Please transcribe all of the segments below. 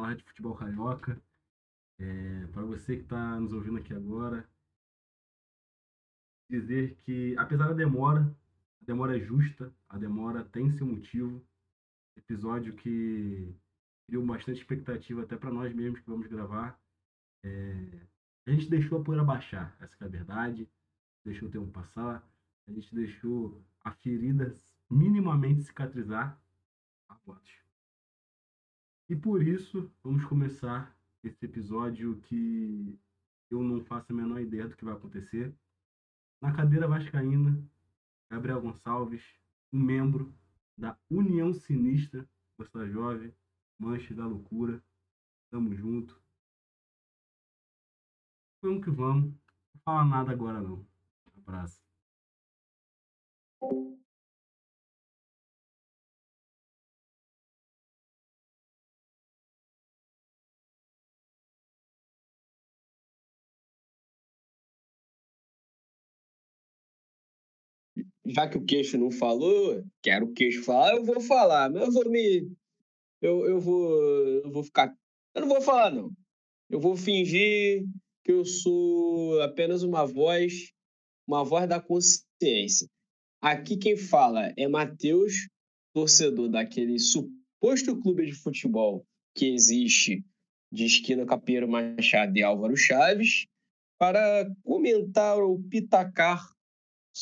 falar de futebol carioca. É, Para você que está nos ouvindo aqui agora, dizer que, apesar da demora, a demora é justa, a demora tem seu motivo. Episódio que criou bastante expectativa até para nós mesmos que vamos gravar. É, a gente deixou a poeira baixar, essa é a verdade. Deixou o tempo passar. A gente deixou a ferida minimamente cicatrizar. Aplausos. E por isso, vamos começar esse episódio que eu não faço a menor ideia do que vai acontecer. Na cadeira vascaína, Gabriel Gonçalves, um membro da União Sinistra, Costa Jovem, Manche da Loucura. Tamo junto. Vamos que vamos. Não vou falar nada agora não. Abraço. Já que o queixo não falou, quero o queixo falar, eu vou falar, mas eu vou me. Eu, eu vou. Eu vou ficar. Eu não vou falar, não. Eu vou fingir que eu sou apenas uma voz, uma voz da consciência. Aqui quem fala é Matheus, torcedor daquele suposto clube de futebol que existe de esquina Capieiro Machado e Álvaro Chaves, para comentar ou pitacar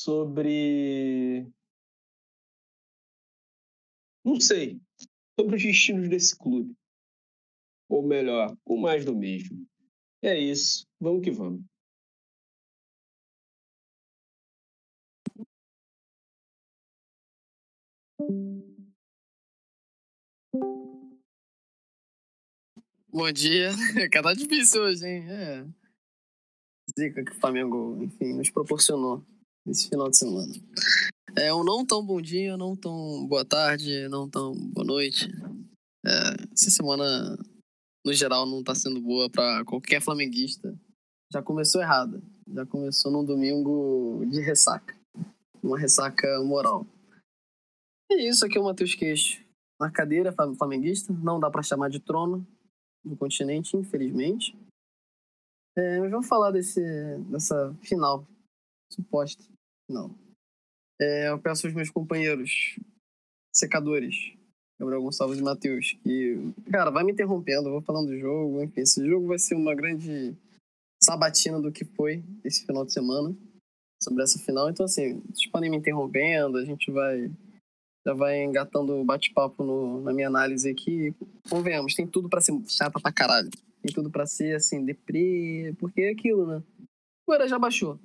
sobre. Não sei. Sobre os destinos desse clube. Ou melhor, o mais do mesmo. É isso. Vamos que vamos. Bom dia. Cara, tá difícil hoje, hein? É. Zica que o Flamengo, enfim, nos proporcionou nesse final de semana. É um não tão bom dia, não tão boa tarde, não tão boa noite. É, essa semana, no geral, não tá sendo boa para qualquer flamenguista. Já começou errada. Já começou num domingo de ressaca. Uma ressaca moral. É isso aqui é o Matheus Queixo. Na cadeira flamenguista, não dá para chamar de trono do continente, infelizmente. É, mas vamos falar desse, dessa final suposta não. É, eu peço aos meus companheiros secadores, Gabriel Gonçalves e Matheus, que, cara, vai me interrompendo, eu vou falando do jogo, enfim, esse jogo vai ser uma grande sabatina do que foi esse final de semana, sobre essa final, então assim, vocês podem me interrompendo, a gente vai já vai engatando bate-papo na minha análise aqui. Convenhamos, tem tudo para ser chata pra caralho. Tem tudo para ser, assim, deprê, porque é aquilo, né? O já baixou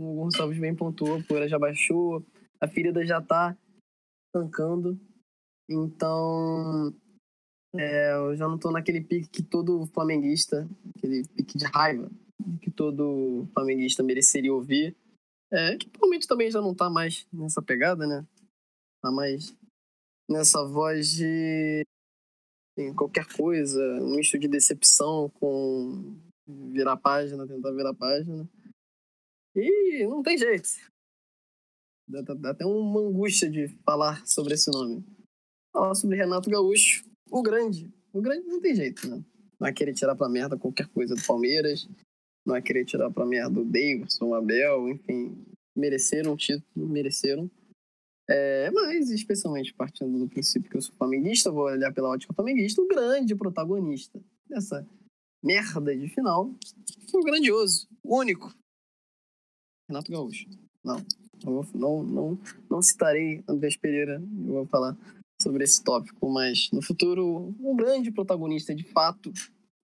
o Gonçalves bem pontuou, a poeira já baixou, a ferida já tá tancando. Então, é, eu já não tô naquele pique que todo flamenguista, aquele pique de raiva, que todo flamenguista mereceria ouvir. É, que provavelmente também já não tá mais nessa pegada, né? Tá mais nessa voz de qualquer coisa, um misto de decepção com virar página, tentar virar página. E não tem jeito. Dá, dá até uma angústia de falar sobre esse nome. Falar sobre Renato Gaúcho, o grande. O grande não tem jeito, né? Não é querer tirar pra merda qualquer coisa do Palmeiras. Não é querer tirar pra merda o Davidson, o Abel, enfim. Mereceram o título, mereceram. É, mas, especialmente partindo do princípio que eu sou flamenguista, vou olhar pela ótica flamenguista, o grande protagonista dessa merda de final foi o grandioso, o único, Renato Gaúcho. Não, não, não, não, não citarei Andrés Pereira, eu vou falar sobre esse tópico, mas no futuro, um grande protagonista de fato,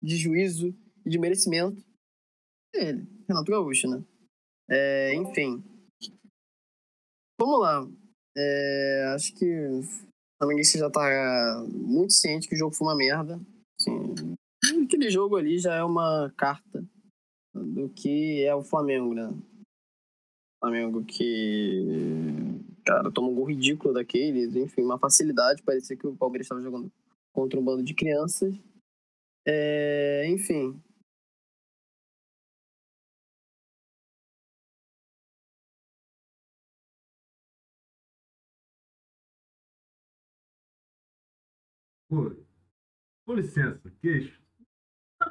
de juízo e de merecimento é ele, Renato Gaúcho, né? É, enfim. Vamos lá. É, acho que o Flamenguista já tá muito ciente que o jogo foi uma merda. Assim, aquele jogo ali já é uma carta do que é o Flamengo, né? Flamengo que, cara, toma um gol ridículo daqueles, enfim, uma facilidade, parecia que o Palmeiras estava jogando contra um bando de crianças. É, enfim, com licença, queixo.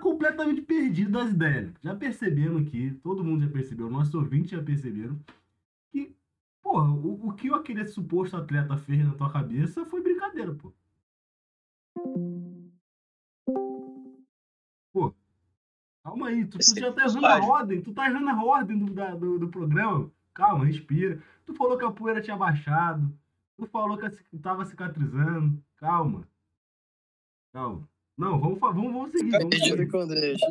Completamente perdido das ideias. Já percebemos aqui, todo mundo já percebeu, nossos ouvintes já perceberam, que, porra, o, o que aquele suposto atleta fez na tua cabeça foi brincadeira, pô. Pô, calma aí, tu, tu já tá errando a ordem, tu tá errando a ordem do, da, do, do programa. Calma, respira. Tu falou que a poeira tinha baixado. Tu falou que tava cicatrizando. Calma. Calma. Não, vamos, vamos, vamos seguir. Vamos seguir.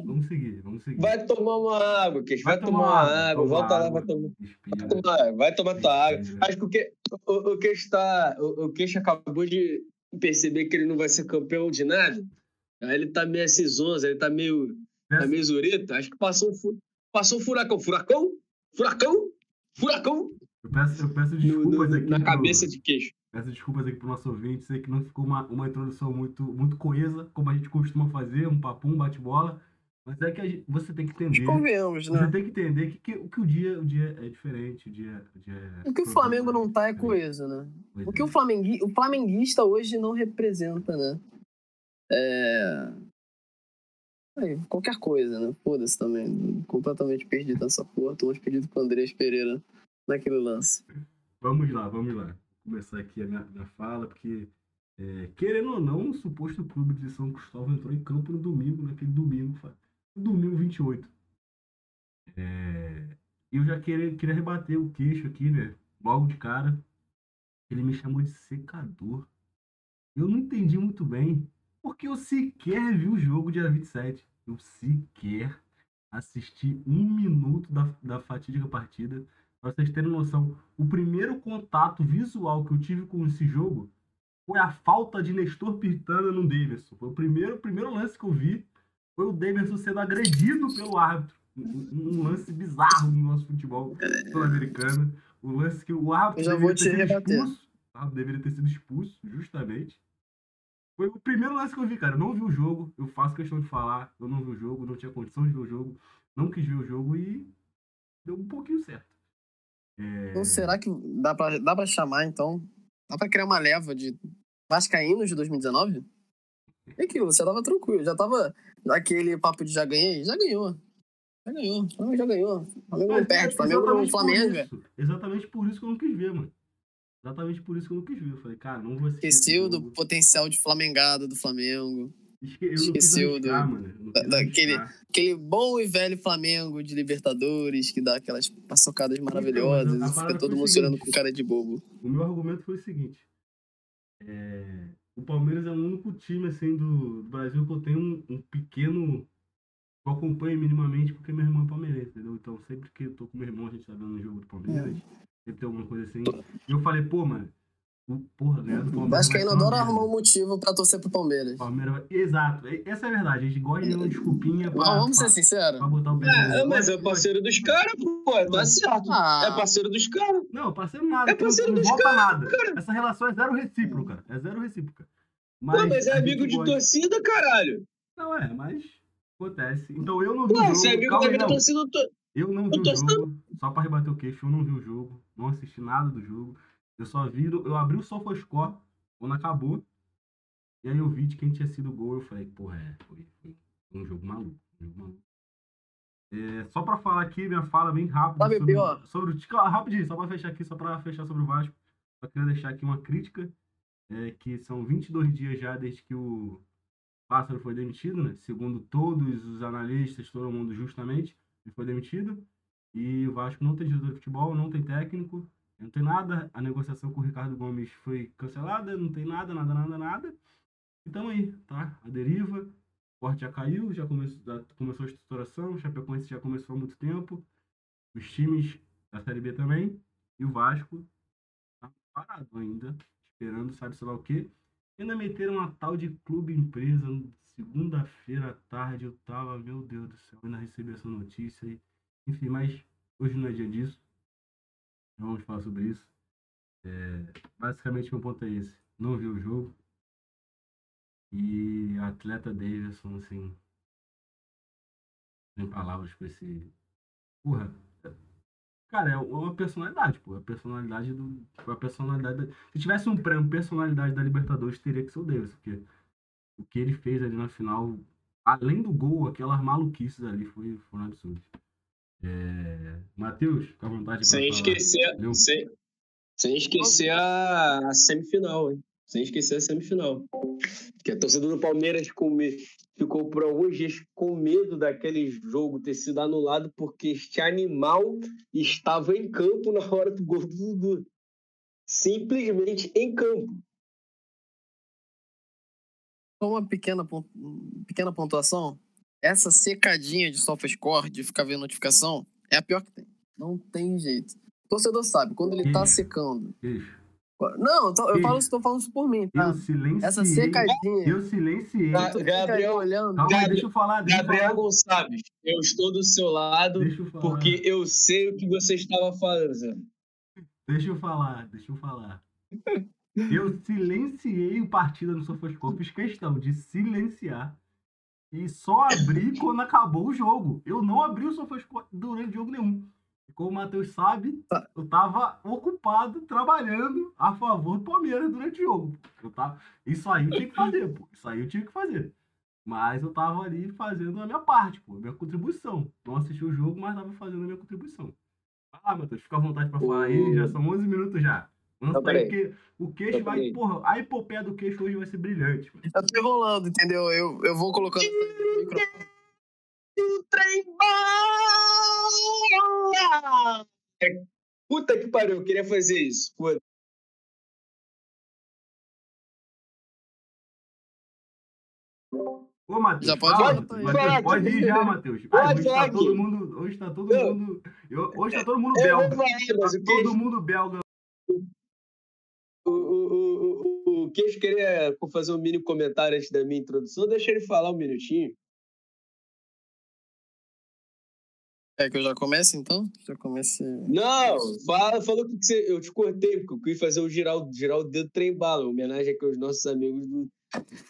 Vamos seguir, vamos seguir. Vai tomar uma água, Queixo. Vai, vai, tomar, uma água. água. Volta lá, vai tomar. Vai tomar, vai tomar tua água. Acho que o, que, o, o Queixo tá. O, o Queixo acabou de perceber que ele não vai ser campeão de nada. Aí ele tá meio zonza, ele tá meio. Tá meio zureta. Acho que passou, passou um furacão. Furacão? Furacão? Furacão? Eu peço, eu peço desculpas no, no, aqui. Na pro, cabeça de queixo. Peço desculpas aqui pro nosso ouvinte. Sei que não ficou uma, uma introdução muito, muito coesa, como a gente costuma fazer, um papum, bate-bola. Mas é que gente, você tem que entender. Convenhamos, né? Você tem que entender que, que, que, o, dia, o dia é diferente. O, dia, o, dia é o que o Flamengo não tá é coeso, né? Pois o que é. o, flamengu, o flamenguista hoje não representa, né? É. Aí, qualquer coisa, né? Foda-se também. Completamente perdido nessa porra. Tô mais perdido com o Andrés Pereira naquele lance. Vamos lá, vamos lá. Começar aqui a minha, minha fala, porque, é, querendo ou não, o suposto clube de São Cristóvão entrou em campo no domingo, naquele domingo, no domingo 28. É, eu já queria, queria rebater o queixo aqui, né? Logo de cara. Ele me chamou de secador. Eu não entendi muito bem, porque eu sequer vi o jogo dia 27. Eu sequer assisti um minuto da, da fatídica partida. Pra vocês terem noção, o primeiro contato visual que eu tive com esse jogo foi a falta de Nestor Pitana no Davidson. Foi o primeiro, primeiro lance que eu vi. Foi o Davidson sendo agredido pelo árbitro. Um, um lance bizarro no nosso futebol sul-americano. O lance que o árbitro deveria ter sido rebater. expulso. O árbitro deveria ter sido expulso, justamente. Foi o primeiro lance que eu vi, cara. Eu não vi o jogo. Eu faço questão de falar. Eu não vi o jogo, não tinha condição de ver o jogo. Não quis ver o jogo e deu um pouquinho certo. É... Então, será que dá pra, dá pra chamar, então? Dá pra criar uma leva de Vascaínos de 2019? É aquilo, você tava tranquilo, já tava naquele papo de já ganhei, já ganhou. Já ganhou, já ganhou. Flamengo não perde, Flamengo não Flamengo. exatamente por isso que eu não quis ver, mano. Exatamente por isso que eu não quis ver. Eu falei, cara, não vou assistir. Esqueceu do potencial de Flamengada do Flamengo. Eu Esqueceu do, daquele aquele bom e velho Flamengo de Libertadores que dá aquelas paçocadas então, maravilhosas então, e fica todo mundo chorando com cara de bobo. O meu argumento foi o seguinte: é, o Palmeiras é o único time assim do, do Brasil que eu tenho um, um, pequeno. Eu acompanho minimamente porque meu irmão é palmeirense, entendeu? Então sempre que eu tô com meu irmão, a gente tá vendo um jogo do Palmeiras, é. sempre tem alguma coisa assim. E eu falei, pô, mano Porra, ganhar do Palmeiras. Acho que ainda adora arrumar um motivo pra torcer pro Palmeiras. Palmeiras, exato. Essa é a verdade. A gente gosta de uma desculpinha pra. Não, vamos ser sinceros. Pra botar o pé é, mas é parceiro dos caras, pô. Tá certo. Ah. É parceiro dos caras. Não, parceiro nada. É parceiro não, dos caras. nada. Cara. Essa relação é zero recíproca. É zero recíproca. Mas, Pô, mas é amigo de gosta... torcida, caralho. Não é, mas acontece. Então eu não vi Pô, o jogo. Você é amigo Calma, da minha torcida, eu tô... Eu não vi o jogo. Só pra rebater o queixo, eu não vi o jogo. Não assisti nada do jogo. Eu só vi, eu abri o SofaScore quando acabou. E aí eu vi de quem tinha sido o gol. Eu falei, porra, é, foi, foi um jogo maluco. Um jogo maluco. É, só pra falar aqui, minha fala bem rápida. Sabe sobre, pior? sobre o. Rapidinho, só pra fechar aqui, só pra fechar sobre o Vasco. Só queria deixar aqui uma crítica. É, que são 22 dias já desde que o Pássaro foi demitido, né? Segundo todos os analistas, todo mundo justamente, ele foi demitido. E o Vasco não tem diretor de futebol, não tem técnico. Não tem nada, a negociação com o Ricardo Gomes foi cancelada, não tem nada, nada, nada, nada. Então aí, tá? A deriva, o corte já caiu, já começou, já começou a estruturação, o Chapecoense já começou há muito tempo, os times da Série B também, e o Vasco tá parado ainda, esperando sabe-se lá o quê. Ainda meteram uma tal de clube empresa segunda-feira à tarde, eu tava, meu Deus do céu, ainda recebi essa notícia aí. Enfim, mas hoje não é dia disso vamos falar sobre isso. É, basicamente, meu ponto é esse. Não vi o jogo. E atleta Davidson, assim. Sem palavras pra esse. Porra. Cara, é uma personalidade, pô. A personalidade do. Tipo, a personalidade. Da... Se tivesse um prêmio personalidade da Libertadores, teria que ser o Davidson, porque o que ele fez ali na final, além do gol, aquelas maluquices ali foi, foram absurdas. É... Matheus, fica à vontade Sem esquecer, sem, sem esquecer a, a semifinal, hein? Sem esquecer a semifinal. Que a torcida do Palmeiras com ficou por alguns dias com medo daquele jogo ter sido anulado porque este animal estava em campo na hora do gol do Dudu. Simplesmente em campo. Só uma pequena, pequena pontuação. Essa secadinha de SofaScore, de ficar vendo notificação, é a pior que tem. Não tem jeito. O torcedor sabe, quando ele tá secando. Não, eu, tô, eu falo, estou falando isso por mim, tá? Eu silenciei. Essa secadinha. Eu silenciei. Gabriel, olhando. Calma, Gabriel, deixa eu falar. Deixa Gabriel falar. Gonçalves, eu estou do seu lado porque eu sei o que você estava fazendo. Deixa eu falar, deixa eu falar. Eu silenciei o partida no Sofoscope, fiz questão de silenciar e só abri quando acabou o jogo. Eu não abri o Sofoscope durante jogo nenhum. Como o Matheus sabe, tá. eu tava ocupado trabalhando a favor do Palmeiras durante o jogo. Eu tava... Isso aí eu tinha que fazer, pô. Isso aí eu tinha que fazer. Mas eu tava ali fazendo a minha parte, pô, a minha contribuição. Não assisti o jogo, mas tava fazendo a minha contribuição. Lá, Matheus, fica à vontade pra falar aí, já são 11 minutos já. Não, aí, porque o queixo vai. Porra, a epopeia do queixo hoje vai ser brilhante. Mano. Eu tô enrolando, entendeu? Eu, eu vou colocando. O trem bala! É, puta que pariu, eu queria fazer isso. Foda. Ô, Matheus, Já pode fala, ir? Matheus, Pode, pode ir já, Matheus. Pode hoje tá todo mundo. Hoje tá todo mundo. eu- hoje tá todo mundo Eu belga. Tá todo mundo belga. O, o, o queixo queria fazer um mini comentário antes da minha introdução. Deixa ele falar um minutinho. É que eu já comece então? Já comece. Não, fala, falou que você, eu te cortei, porque eu quis fazer o girar, o- girar o dedo trem bala, homenagem aqui aos nossos amigos do,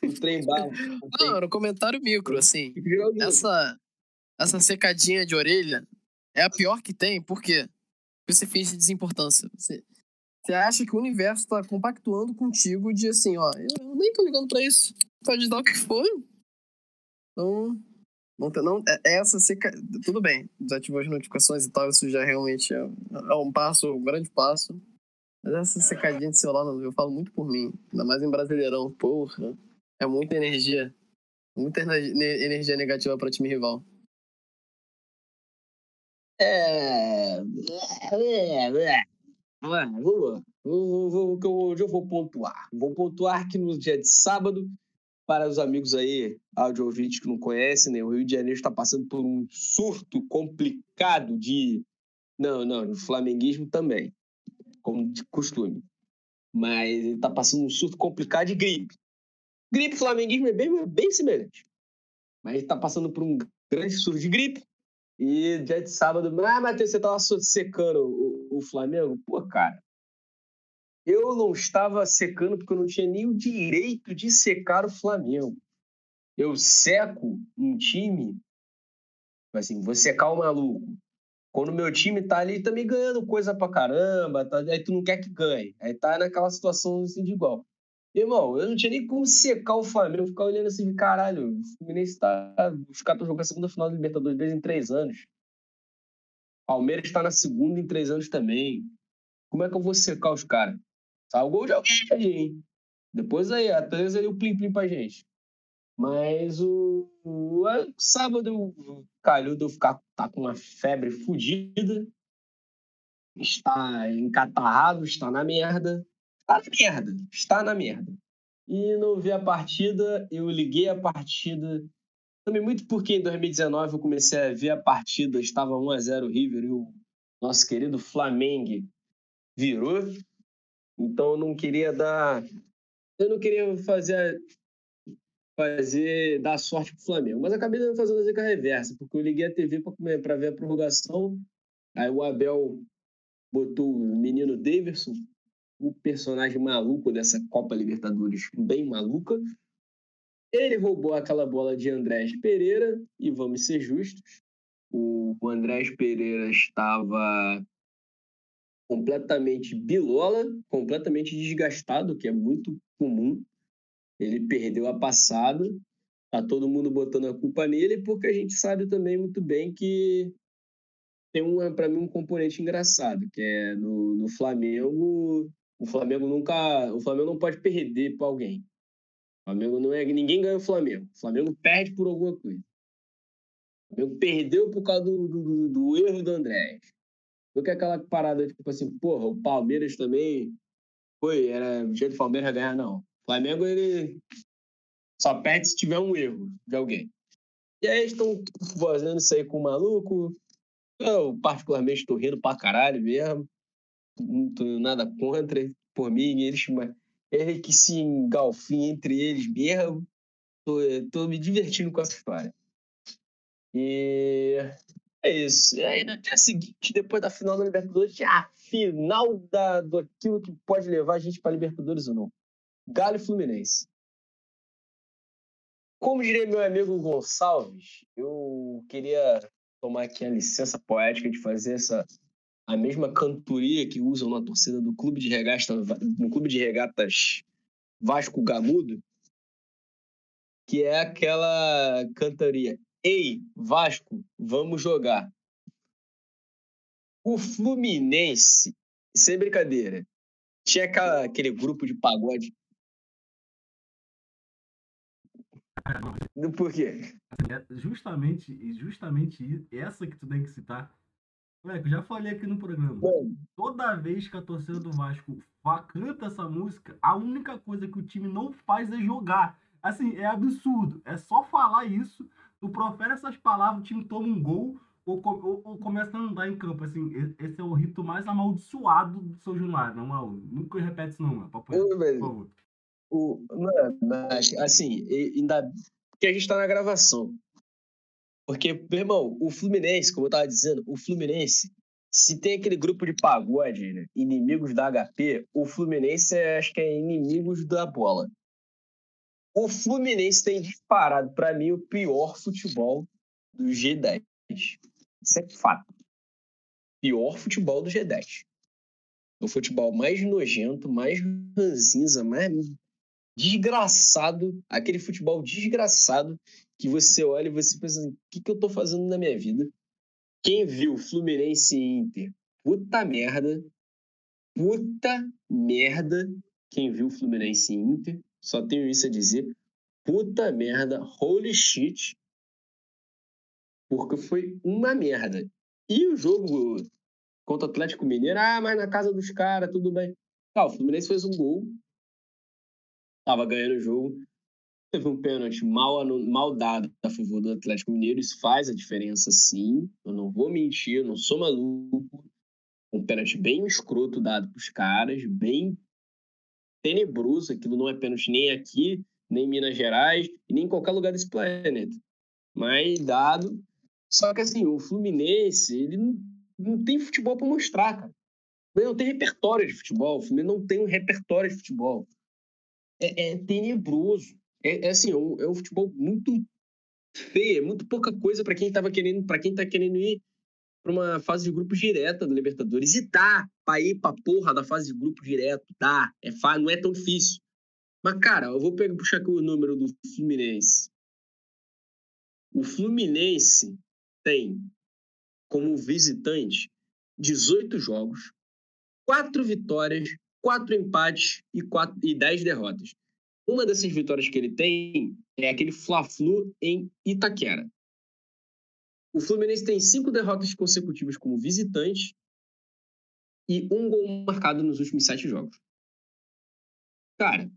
do trem bala. Não, era um comentário micro, assim. Essa, essa secadinha de orelha é a pior que tem, por quê? Porque você finge desimportância. Você, você acha que o universo tá compactuando contigo de assim, ó, eu, nem tô ligando pra isso. Pode dar o que for. Então, não, não, é- essa seca... Tudo bem, desativou as notificações e tal, isso já realmente é, é um passo, um grande passo. Mas essa secadinha de celular, eu falo muito por mim. Ainda mais em Brasileirão, porra. É muita energia. Muita energia ne- energia negativa pra time rival. É. Ah, Vamos lá. Hoje eu vou pontuar. Vou pontuar que no dia de sábado, para os amigos aí, áudio ouvintes que não conhecem, né? O Rio de Janeiro está passando por um surto complicado de. Não, não, de flamenguismo também, como de costume. Mas ele está passando um surto complicado de gripe. Gripe flamenguismo é bem, bem semelhante. Mas ele está passando por um grande surto de gripe. E dia de sábado, ah, Matheus, você tava secando o, o Flamengo? Pô, cara, eu não estava secando porque eu não tinha nem o direito de secar o Flamengo. Eu seco um time, assim, vou secar o maluco. Quando meu time tá ali também ganhando coisa pra caramba, tá- aí tu não quer que ganhe. Aí tá naquela situação assim de igual. Irmão, eu não tinha nem como secar o Flamengo, ficar olhando assim caralho. O Fluminense tá. Os caras estão jogando a segunda final da Libertadores desde em três anos. Palmeiras está na segunda em três anos também. Como é que eu vou secar os caras? Sai o gol de alguém aí, hein? Depois aí, atrás aí o plim-plim pra gente. Mas o, o a- sábado calhou de eu ficar tá com uma febre fodida. Está encatarrado, está na merda. Está na merda. Está na merda. E não vi a partida, eu liguei a partida. Também muito porque em 2019 eu comecei a ver a partida, estava 1x0 River e o nosso querido Flamengo virou. Então eu não queria dar. Eu não queria fazer. fazer dar sorte pro Flamengo. Mas acabei fazendo a zica reversa, porque eu liguei a TV para ver a prorrogação. Aí o Abel botou o menino Davidson, o personagem maluco dessa Copa Libertadores, bem maluca. Ele roubou aquela bola de Andrés Pereira, e vamos ser justos, o Andrés Pereira estava completamente bilola, completamente desgastado, que é muito comum. Ele perdeu a passada, tá todo mundo botando a culpa nele, porque a gente sabe também muito bem que tem um, para mim um componente engraçado, que é no, no Flamengo, o Flamengo nunca, o Flamengo não pode perder para alguém. O Flamengo não é, ninguém ganha o Flamengo. O Flamengo perde por alguma coisa. O Flamengo perdeu por causa do, do, do erro do André. Do que aquela parada, tipo assim, porra, o Palmeiras também foi, era o jeito do Palmeiras ganhar, não. O Flamengo, ele só perde se tiver um erro de alguém. E aí estão fazendo isso aí com o maluco. Eu, particularmente, estou rindo pra caralho mesmo. Não tenho nada contra por mim. Eles, ele que se engalfinha entre eles mesmo. Tô, tô me divertindo com essa história. E é isso. E aí, no dia seguinte, depois da final da Libertadores, a final da, do aquilo que pode levar a gente para Libertadores ou não. Galo e Fluminense. Como diria meu amigo Gonçalves, eu queria tomar aqui a licença poética de fazer essa a mesma cantoria que usam na torcida do clube de regatas, no clube de regatas Vasco Gamudo, que é aquela cantoria Ei, Vasco, vamos jogar. O Fluminense, sem brincadeira, tinha aquela, aquele grupo de pagode. Por quê? É justamente, justamente essa que tu tem que citar. Moleque, eu já falei aqui no programa. Bom, Toda vez que a torcida do Vasco canta essa música, a única coisa que o time não faz é jogar. Assim, é absurdo. É só falar isso tu profere essas palavras, o time toma um gol ou, ou, ou, começa a andar em campo. Assim, esse é o rito mais amaldiçoado do São Januário, não, mano. Nunca repete isso, não, mano. Por favor. O, mano, assim, ainda. Porque a gente tá na gravação. Porque, meu irmão, o Fluminense, como eu tava dizendo, o Fluminense, se tem aquele grupo de pagode, né, inimigos da HP, o Fluminense é, acho que é inimigos da bola. O Fluminense tem disparado, para mim, o pior futebol do G10. Isso é fato. Pior futebol do G10. O futebol mais nojento, mais ranzinza, mais desgraçado. Aquele futebol desgraçado que você olha e você pensa assim, o que, que eu tô fazendo na minha vida? Quem viu Fluminense e Inter? Puta merda. Puta merda. Quem viu Fluminense e Inter? Só tenho isso a dizer. Puta merda, holy shit. Porque foi uma merda. E o jogo contra o Atlético Mineiro, ah, mas na casa dos caras, tudo bem. O Fluminense fez um gol. Tava ganhando o jogo. Teve um pênalti mal, mal dado a favor do Atlético Mineiro. Isso faz a diferença, sim. Eu não vou mentir, eu não sou maluco. Um pênalti bem escroto dado pros caras, bem tenebroso. Aquilo não é pênalti nem aqui, nem em Minas Gerais, nem em qualquer lugar desse planeta. Mas dado. Só que assim, o Fluminense, ele não, não tem futebol para mostrar, cara. Ele não tem repertório de futebol. O Fluminense não tem um repertório de futebol. É, é tenebroso. É, é assim, é um, é um futebol muito feio, é muito pouca coisa para quem tava querendo, para quem tá querendo ir para uma fase de grupo direta do Libertadores. E dá para ir para porra da fase de grupo direto, dá. É, não é tão difícil. Mas, cara, eu vou pegar, puxar aqui o número do Fluminense. O Fluminense tem como visitante 18 jogos, 4 vitórias, 4 empates e, 4, e 10 derrotas. Uma dessas vitórias que ele tem é aquele Fla-Flu em Itaquera. O Fluminense tem cinco derrotas consecutivas como visitante e um gol marcado nos últimos sete jogos. Cara,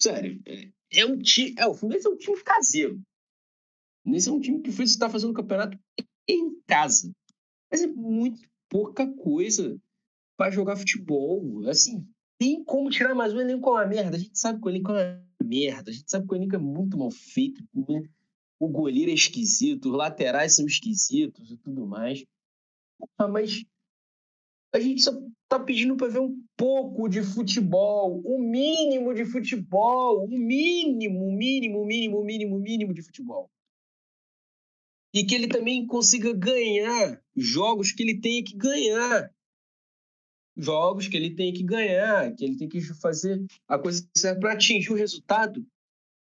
sério, é, é um time. É, o Fluminense é um time caseiro. O Fluminense é um time que está fazendo o campeonato em casa. Mas é muito pouca coisa para jogar futebol. Assim, tem como tirar mais um elenco é uma merda. A gente sabe que o elenco é uma merda. A gente sabe que o elenco é muito mal feito. Né? o goleiro é esquisito, os laterais são esquisitos e tudo mais. Ah, mas a gente só tá pedindo para ver um pouco de futebol, o um mínimo de futebol, o um mínimo, mínimo, mínimo, mínimo, mínimo de futebol. E que ele também consiga ganhar jogos que ele tenha que ganhar. Jogos que ele tem que ganhar, que ele tem que fazer a coisa certa para atingir o resultado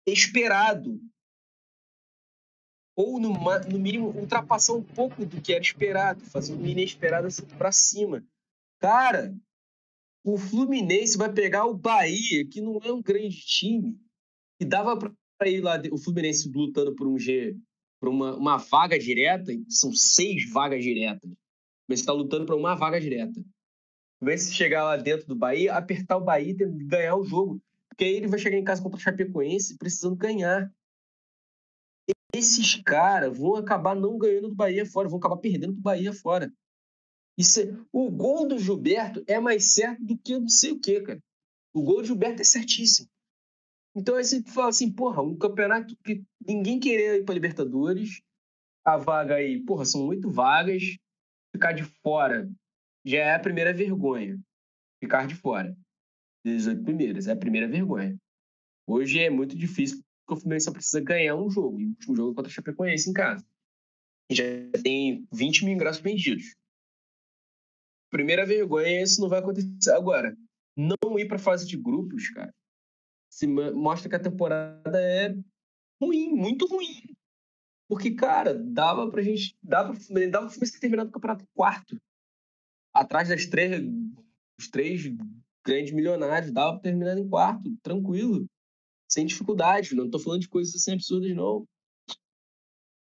esperado. Ou, no, no mínimo, ultrapassar um pouco do que era esperado, fazer uma inesperada assim para cima. Cara, o Fluminense vai pegar o Bahia, que não é um grande time, e dava para ir lá, o Fluminense lutando por um G, por uma, uma vaga direta, são seis vagas diretas. Mas está lutando para uma vaga direta. Vai se chegar lá dentro do Bahia, apertar o Bahia e ganhar o jogo. Porque aí ele vai chegar em casa contra o Chapecoense precisando ganhar. Esses caras vão acabar não ganhando do Bahia fora, vão acabar perdendo do Bahia fora. Isso é... O gol do Gilberto é mais certo do que não sei o que, cara. O gol do Gilberto é certíssimo. Então aí você fala assim, porra, um campeonato que ninguém queria ir para Libertadores, a vaga aí, porra, são oito vagas, ficar de fora já é a primeira vergonha. Ficar de fora. 18 primeiras, é a primeira vergonha. Hoje é muito difícil, porque o Fluminense só precisa ganhar um jogo, e o último jogo é contra o Chapecoense em casa. E já tem 20 mil ingressos vendidos. Primeira vergonha, isso não vai acontecer agora. Não ir para fase de grupos, cara, se mostra que a temporada é ruim, muito ruim. Porque, cara, dava pra gente. Dava, dava pra Fluminense ter terminado o campeonato quarto. Atrás das três. Os três grandes milionários. Dava pra terminar em quarto, tranquilo. Sem dificuldade. Não tô falando de coisas assim absurdas, não.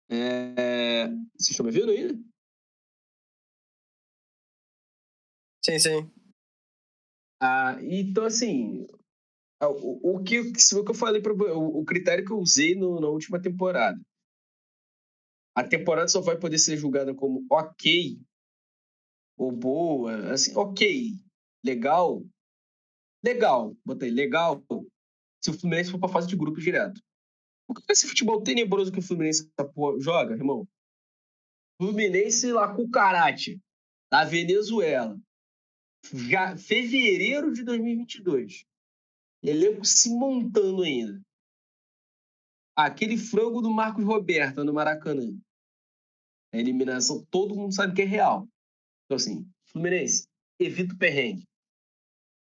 É... Vocês estão me vendo ainda? Sim, sim. Ah, então, assim, ah, o, o, que, o que eu falei para o, o critério que eu usei no, na última temporada. A temporada só vai poder ser julgada como ok ou boa, assim, ok, legal, legal, botei legal, se o Fluminense for para fase de grupo direto. O que é esse futebol tenebroso que o Fluminense joga, irmão? Fluminense lá com o Karate, da Venezuela. Já fevereiro de 2022 elenco se montando ainda. Aquele frango do Marcos Roberto no Maracanã. A eliminação, todo mundo sabe que é real. Então, assim, Fluminense, evita o perrengue.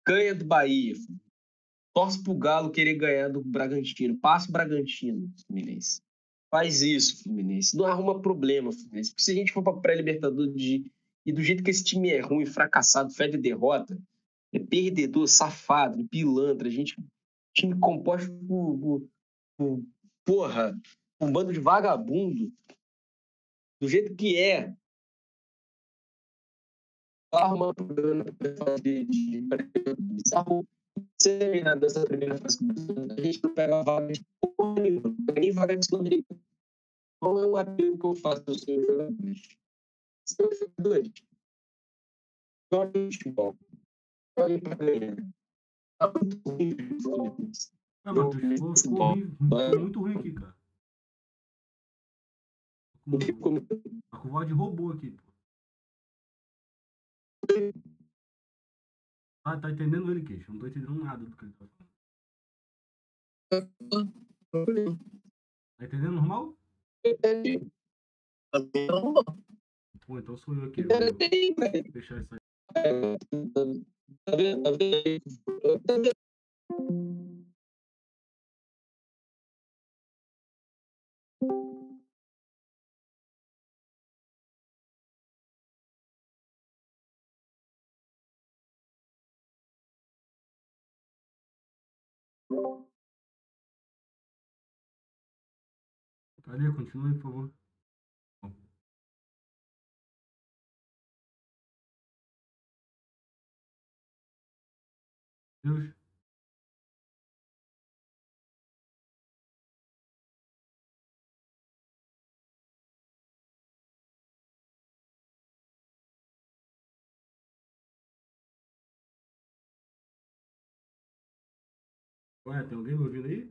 Ganha do Bahia. Torce pro Galo querer ganhar do Bragantino. Passa o Bragantino, Fluminense. Faz isso, Fluminense. Não arruma problema, Fluminense. Porque se a gente for pra pré-libertadores de... e do jeito que esse time é ruim, fracassado, fede derrota, é perdedor, safado, pilantra, gente, time composto por, por, por porra, um bando de vagabundo, do jeito que é. Arruma problema de, de, bizarro. Terminar dessa primeira fase, a gente não pega a vaga de porra nenhuma, nem vaga de Sul-Americana. Qual é o apelo que eu faço aos seus jogadores? Seus jogadores, joguem futebol joguem pra ganhar. Tá muito ruim Ah, Matheus, ficou, ficou, ficou muito ruim aqui, cara. A Covard roubou aqui, pô. Ah, tá entendendo ele, queixo? Não tô entendendo nada do que ele tá falando. Tá entendendo normal? Pô, então sou eu aqui. Vou deixar isso aí. Tá vendo? Cadê? Continue, por favor. Deus. Ué, tem alguém me ouvindo aí?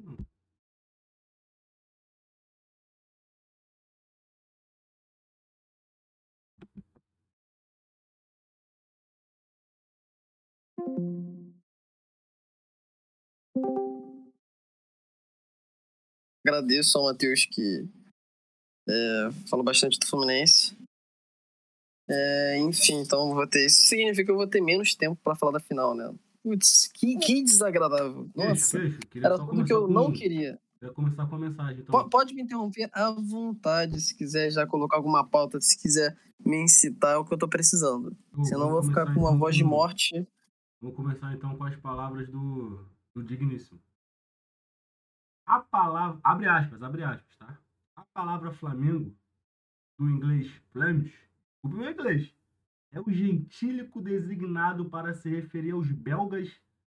Agradeço ao Matheus que é, falou bastante do Fluminense. É, enfim, então vou ter. Isso significa que eu vou ter menos tempo para falar da final, né? Putz, que, que desagradável. Nossa, era tudo que eu não queria. Vai começar com a mensagem. Então. Pode me interromper à vontade, se quiser já colocar alguma pauta, se quiser me incitar, é o que eu tô precisando. Eu, Senão eu vou ficar com uma então, voz de morte. Vou começar então com as palavras do, do Digníssimo. A palavra. Abre aspas, abre aspas, tá? A palavra Flamengo, do inglês Flemish, o meu inglês, é o gentílico designado para se referir aos belgas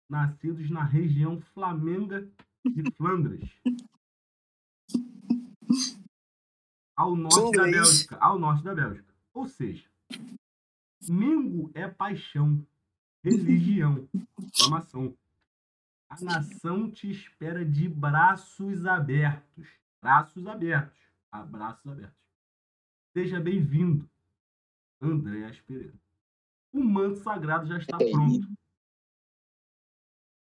nascidos na região flamenga de Flandres. Ao norte da Bélgica. Ao norte da Bélgica. Ou seja, Mingo é paixão, religião, formação. A nação te espera de braços abertos. Braços abertos. Abraços abertos. Seja bem-vindo, Andréas Pereira. O manto sagrado já está pronto.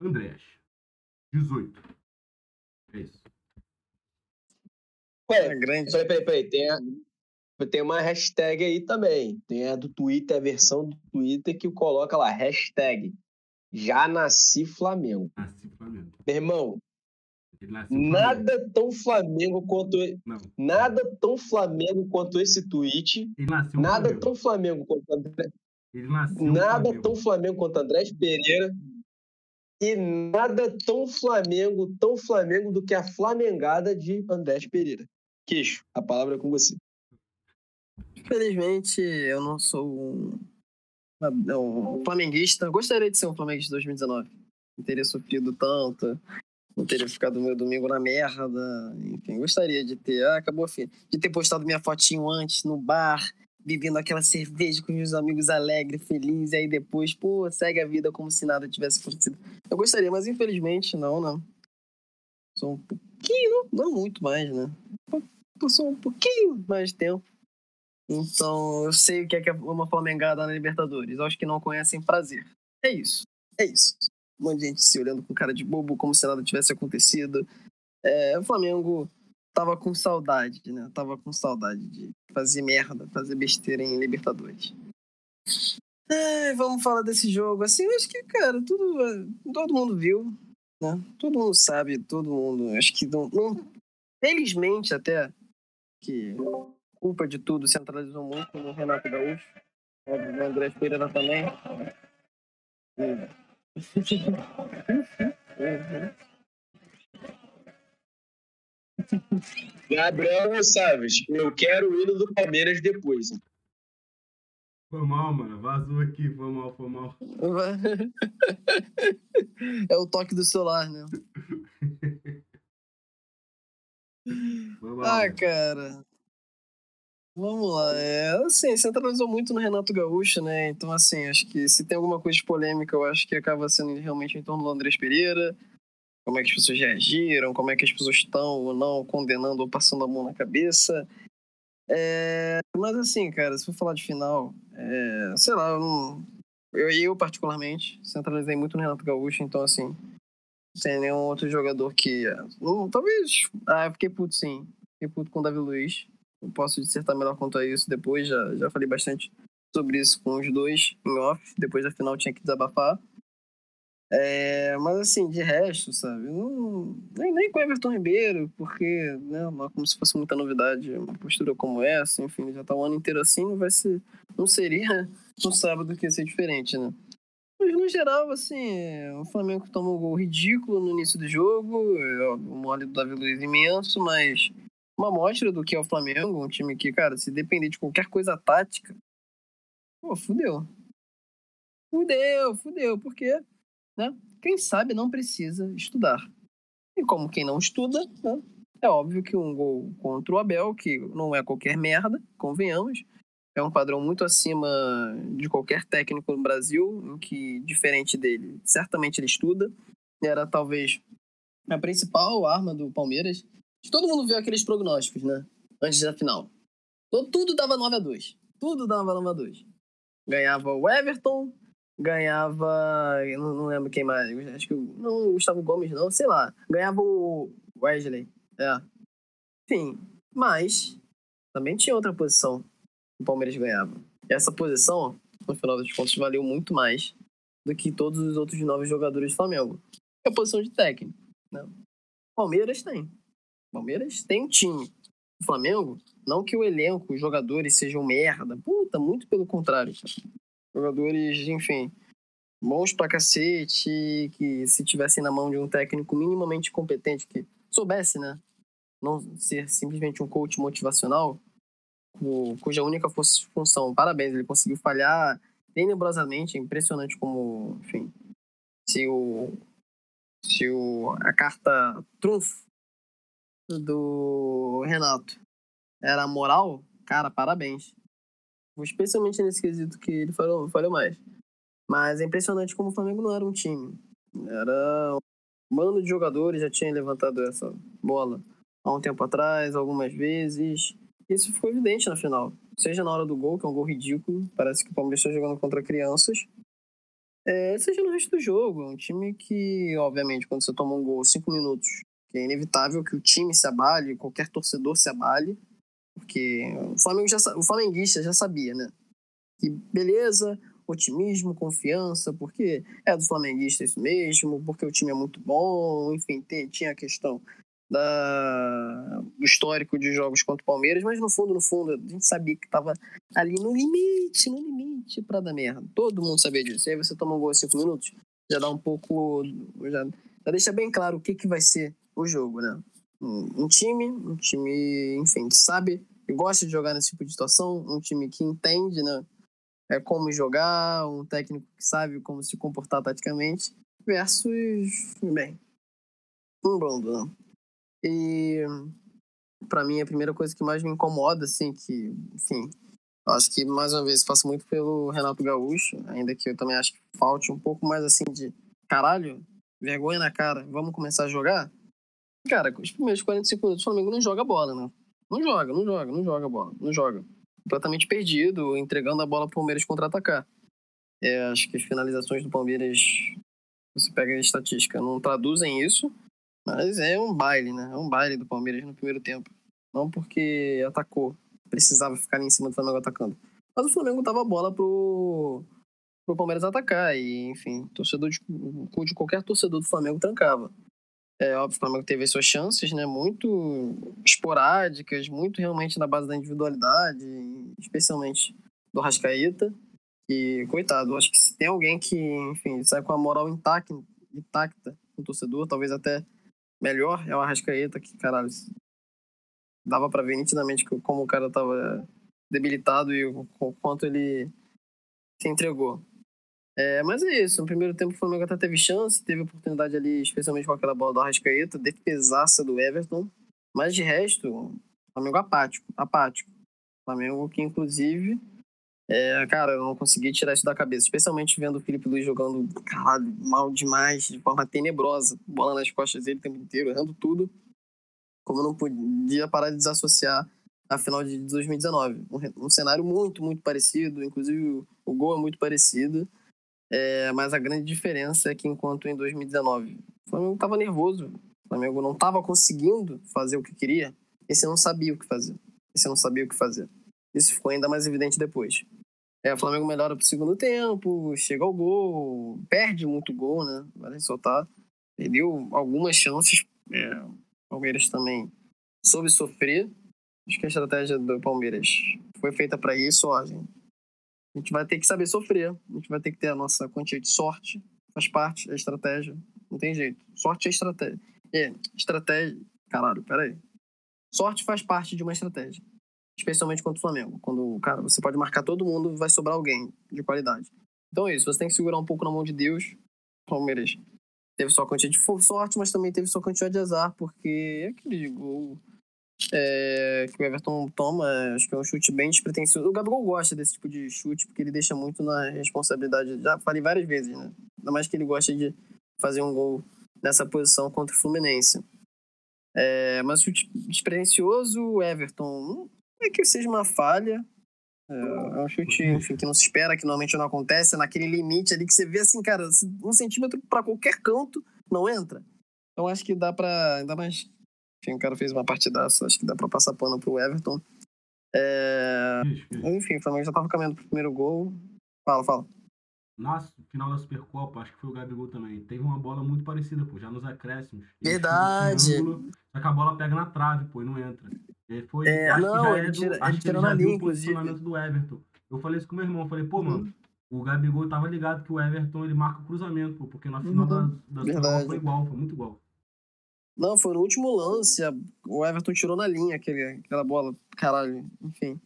Andréas. 18. É isso. Ué, grande. Peraí, peraí, peraí. Tem, a, tem uma hashtag aí também. Tem a do Twitter, a versão do Twitter que coloca lá, hashtag já nasci Flamengo. Nasci Flamengo. Meu irmão, nada Flamengo. tão Flamengo quanto Não. nada tão Flamengo quanto esse tweet. nada Flamengo. tão Flamengo quanto André. nada Flamengo. tão Flamengo quanto André Pereira e nada tão Flamengo, tão Flamengo do que a flamengada de Andrés Pereira. Queixo, a palavra é com você. Infelizmente, eu não sou um, um flamenguista. Gostaria de ser um flamenguista de 2019. Não teria sofrido tanto, não teria ficado meu domingo na merda. Enfim, gostaria de ter. Ah, acabou. De ter postado minha fotinho antes no bar, bebendo aquela cerveja com meus amigos alegres, felizes, e aí depois, pô, segue a vida como se nada tivesse acontecido. Eu gostaria, mas infelizmente não, não. Sou um pouquinho, não muito mais, né? Sou um pouquinho mais tempo. Então, eu sei o que é uma Flamengada na Libertadores. Acho que não conhecem prazer. É isso. É isso. Um monte de gente se olhando com cara de bobo, como se nada tivesse acontecido. É, o Flamengo tava com saudade, né? Tava com saudade de fazer merda, fazer besteira em Libertadores. Vamos falar desse jogo. Assim, eu acho que, cara, tudo, todo mundo viu, né? Todo mundo sabe, todo mundo. Acho que não, não felizmente até que culpa de tudo centralizou muito no Renato Gaúcho, no André Pereira também. uhum. Gabriel Gonçalves, eu quero o hino do Palmeiras depois. Foi mal, mano. Vazou aqui, foi mal, foi mal. É o toque do celular, né? Mal, ah, mano. cara. Vamos lá. É, assim, centralizou muito no Renato Gaúcho, né? Então, assim, acho que se tem alguma coisa de polêmica, eu acho que acaba sendo realmente em torno do Andrés Pereira como é que as pessoas reagiram, como é que as pessoas estão ou não condenando ou passando a mão na cabeça. É, mas assim, cara, se for falar de final, é, sei lá, eu, não, eu, eu, particularmente centralizei muito no Renato Gaúcho, então assim, sem nenhum outro jogador que. Não, talvez. Ah, eu fiquei puto sim. Fiquei puto com o Davi Luiz. Não posso dissertar melhor quanto a isso depois, já, já falei bastante sobre isso com os dois em off. Depois da final tinha que desabafar. É, mas assim, de resto, sabe? Não, nem, nem com o Everton Ribeiro, porque, né, como se fosse muita novidade, uma postura como essa, enfim, já tá o ano inteiro assim, não vai ser. Não seria no sábado que ia ser diferente, né? Mas no geral, assim, o Flamengo tomou um gol ridículo no início do jogo, o mole do Davi Luiz imenso, mas uma amostra do que é o Flamengo, um time que, cara, se depender de qualquer coisa tática, pô, fudeu. Fudeu, fudeu, porque né? Quem sabe não precisa estudar. E como quem não estuda, né? é óbvio que um gol contra o Abel, que não é qualquer merda, convenhamos, é um padrão muito acima de qualquer técnico no Brasil, em que, diferente dele, certamente ele estuda. Era talvez a principal arma do Palmeiras. Todo mundo viu aqueles prognósticos, né? Antes da final. Tudo dava 9 a 2 Tudo dava 9 a 2 Ganhava o Everton, ganhava. Não, não lembro quem mais. Acho que. Não, o Gustavo Gomes, não, sei lá. Ganhava o Wesley. É. Enfim. Mas. Também tinha outra posição que o Palmeiras ganhava. E essa posição, no final das contas, valeu muito mais do que todos os outros nove jogadores do Flamengo. É a posição de técnico. Né? Palmeiras tem. Palmeiras tem um time. O Flamengo, não que o elenco, os jogadores sejam merda. Puta, muito pelo contrário. Jogadores, enfim, bons pra cacete, que se tivessem na mão de um técnico minimamente competente, que soubesse, né? Não ser simplesmente um coach motivacional, cuja única função, parabéns, ele conseguiu falhar tenebrosamente, é impressionante como, enfim, se o se o a carta trunfo do Renato era moral, cara, parabéns. Especialmente nesse quesito que ele falou, falou mais. Mas é impressionante como o Flamengo não era um time. Era um bando de jogadores, já tinha levantado essa bola há um tempo atrás, algumas vezes. Isso ficou evidente na final. Seja na hora do gol, que é um gol ridículo, parece que o Palmeiras está jogando contra crianças. É, seja no resto do jogo, é um time que, obviamente, quando você toma um gol cinco minutos, que é inevitável que o time se abale, qualquer torcedor se abale, porque o Flamengo já o flamenguista já sabia, né? Que beleza, otimismo, confiança, porque é do flamenguista isso mesmo, porque o time é muito bom, enfim, tinha a questão da, do histórico de jogos contra o Palmeiras, mas no fundo, no fundo, a gente sabia que estava ali no limite, no limite para dar merda. Todo mundo sabia disso. E aí você toma um gol em cinco minutos, já dá um pouco. Já, já deixa bem claro o que, que vai ser o jogo, né? Um, time, um time, enfim, que sabe, que gosta de jogar nesse tipo de situação, um time que entende, né? é, como jogar, um técnico que sabe como se comportar taticamente, versus, bem, um bando, né? E para mim a primeira coisa que mais me incomoda, assim, que, enfim, acho que mais uma vez passo muito pelo Renato Gaúcho, ainda que eu também acho que falte um pouco mais assim de caralho, vergonha na cara, vamos começar a jogar? Cara, os primeiros 45 minutos o Flamengo não joga bola, né? Não joga, não joga, não joga bola, não joga completamente perdido, entregando a bola para o Palmeiras contra-atacar. É, acho que as finalizações do Palmeiras, você pega a estatística, não traduzem isso, mas é um baile, né? É um baile do Palmeiras no primeiro tempo. Não porque atacou, precisava ficar em cima do Flamengo atacando. Mas o Flamengo dava a bola pro, pro Palmeiras atacar e, enfim, torcedor de, de qualquer torcedor do Flamengo trancava. É óbvio que o Flamengo teve suas chances, né? Muito esporádicas, muito realmente na base da individualidade, especialmente do Rascaeta. E, coitado, acho que se tem alguém que, enfim, sai com a moral intacta, intacta com torcedor, talvez até melhor, é o Arrascaeta, que, caralho, dava para ver nitidamente como o cara tava debilitado e o quanto ele se entregou. É, mas é isso, no primeiro tempo o Flamengo até teve chance, teve oportunidade ali, especialmente com aquela bola do Arrascaeta, defesaça do Everton, mas de resto, Flamengo apático, apático. Flamengo que, inclusive, é, cara, eu não consegui tirar isso da cabeça, especialmente vendo o Felipe Luiz jogando, caralho, mal demais, de forma tenebrosa, bola nas costas dele o tempo inteiro, errando tudo, como eu não podia parar de desassociar a final de 2019. Um, um cenário muito, muito parecido, inclusive o, o gol é muito parecido, é, mas a grande diferença é que enquanto em 2019 o Flamengo estava nervoso, o Flamengo não estava conseguindo fazer o que queria, esse não sabia o que fazer. Esse não sabia o que fazer. Isso ficou ainda mais evidente depois. É, o Flamengo melhora pro segundo tempo, chega ao gol, perde muito gol, né? Vale soltar. Perdeu algumas chances. É, o Palmeiras também soube sofrer. Acho que a estratégia do Palmeiras foi feita para isso, ó, gente a gente vai ter que saber sofrer, a gente vai ter que ter a nossa quantia de sorte, faz parte da estratégia, não tem jeito. Sorte é estratégia. É, estratégia. Caralho, peraí. Sorte faz parte de uma estratégia. Especialmente contra o Flamengo. Quando, cara, você pode marcar todo mundo, vai sobrar alguém de qualidade. Então é isso, você tem que segurar um pouco na mão de Deus. Palmeiras teve sua quantia de sorte, mas também teve sua quantia de azar, porque é aquele gol é, que o Everton toma, acho que é um chute bem despretensioso. O Gabriel gosta desse tipo de chute, porque ele deixa muito na responsabilidade. Já falei várias vezes, né? Ainda mais que ele gosta de fazer um gol nessa posição contra o Fluminense. É, mas chute despretensioso, o Everton, não é que seja uma falha. É, é um chute, enfim, que não se espera, que normalmente não acontece, é naquele limite ali que você vê assim, cara, um centímetro para qualquer canto não entra. Então acho que dá para ainda mais enfim, o cara fez uma partidaça, acho que dá pra passar pano pro Everton. É... Enfim, o Flamengo já tava caminhando pro primeiro gol. Fala, fala. Nossa, final da Supercopa, acho que foi o Gabigol também. Teve uma bola muito parecida, pô, já nos acréscimos. Verdade. Ângulo, Só que a bola pega na trave, pô, e não entra. E foi, É, acho não, que já ele é do, tira- acho ele que na já viu linha, o posicionamento inclusive. do Everton. Eu falei isso com meu irmão, eu falei, pô, Uhum. mano, o Gabigol tava ligado que o Everton ele marca o cruzamento, pô, porque na final Uhum, da, da Super verdade. Bowl foi igual, foi muito igual. Não, foi no último lance. O Everton tirou na linha aquele, aquela bola. Caralho, enfim.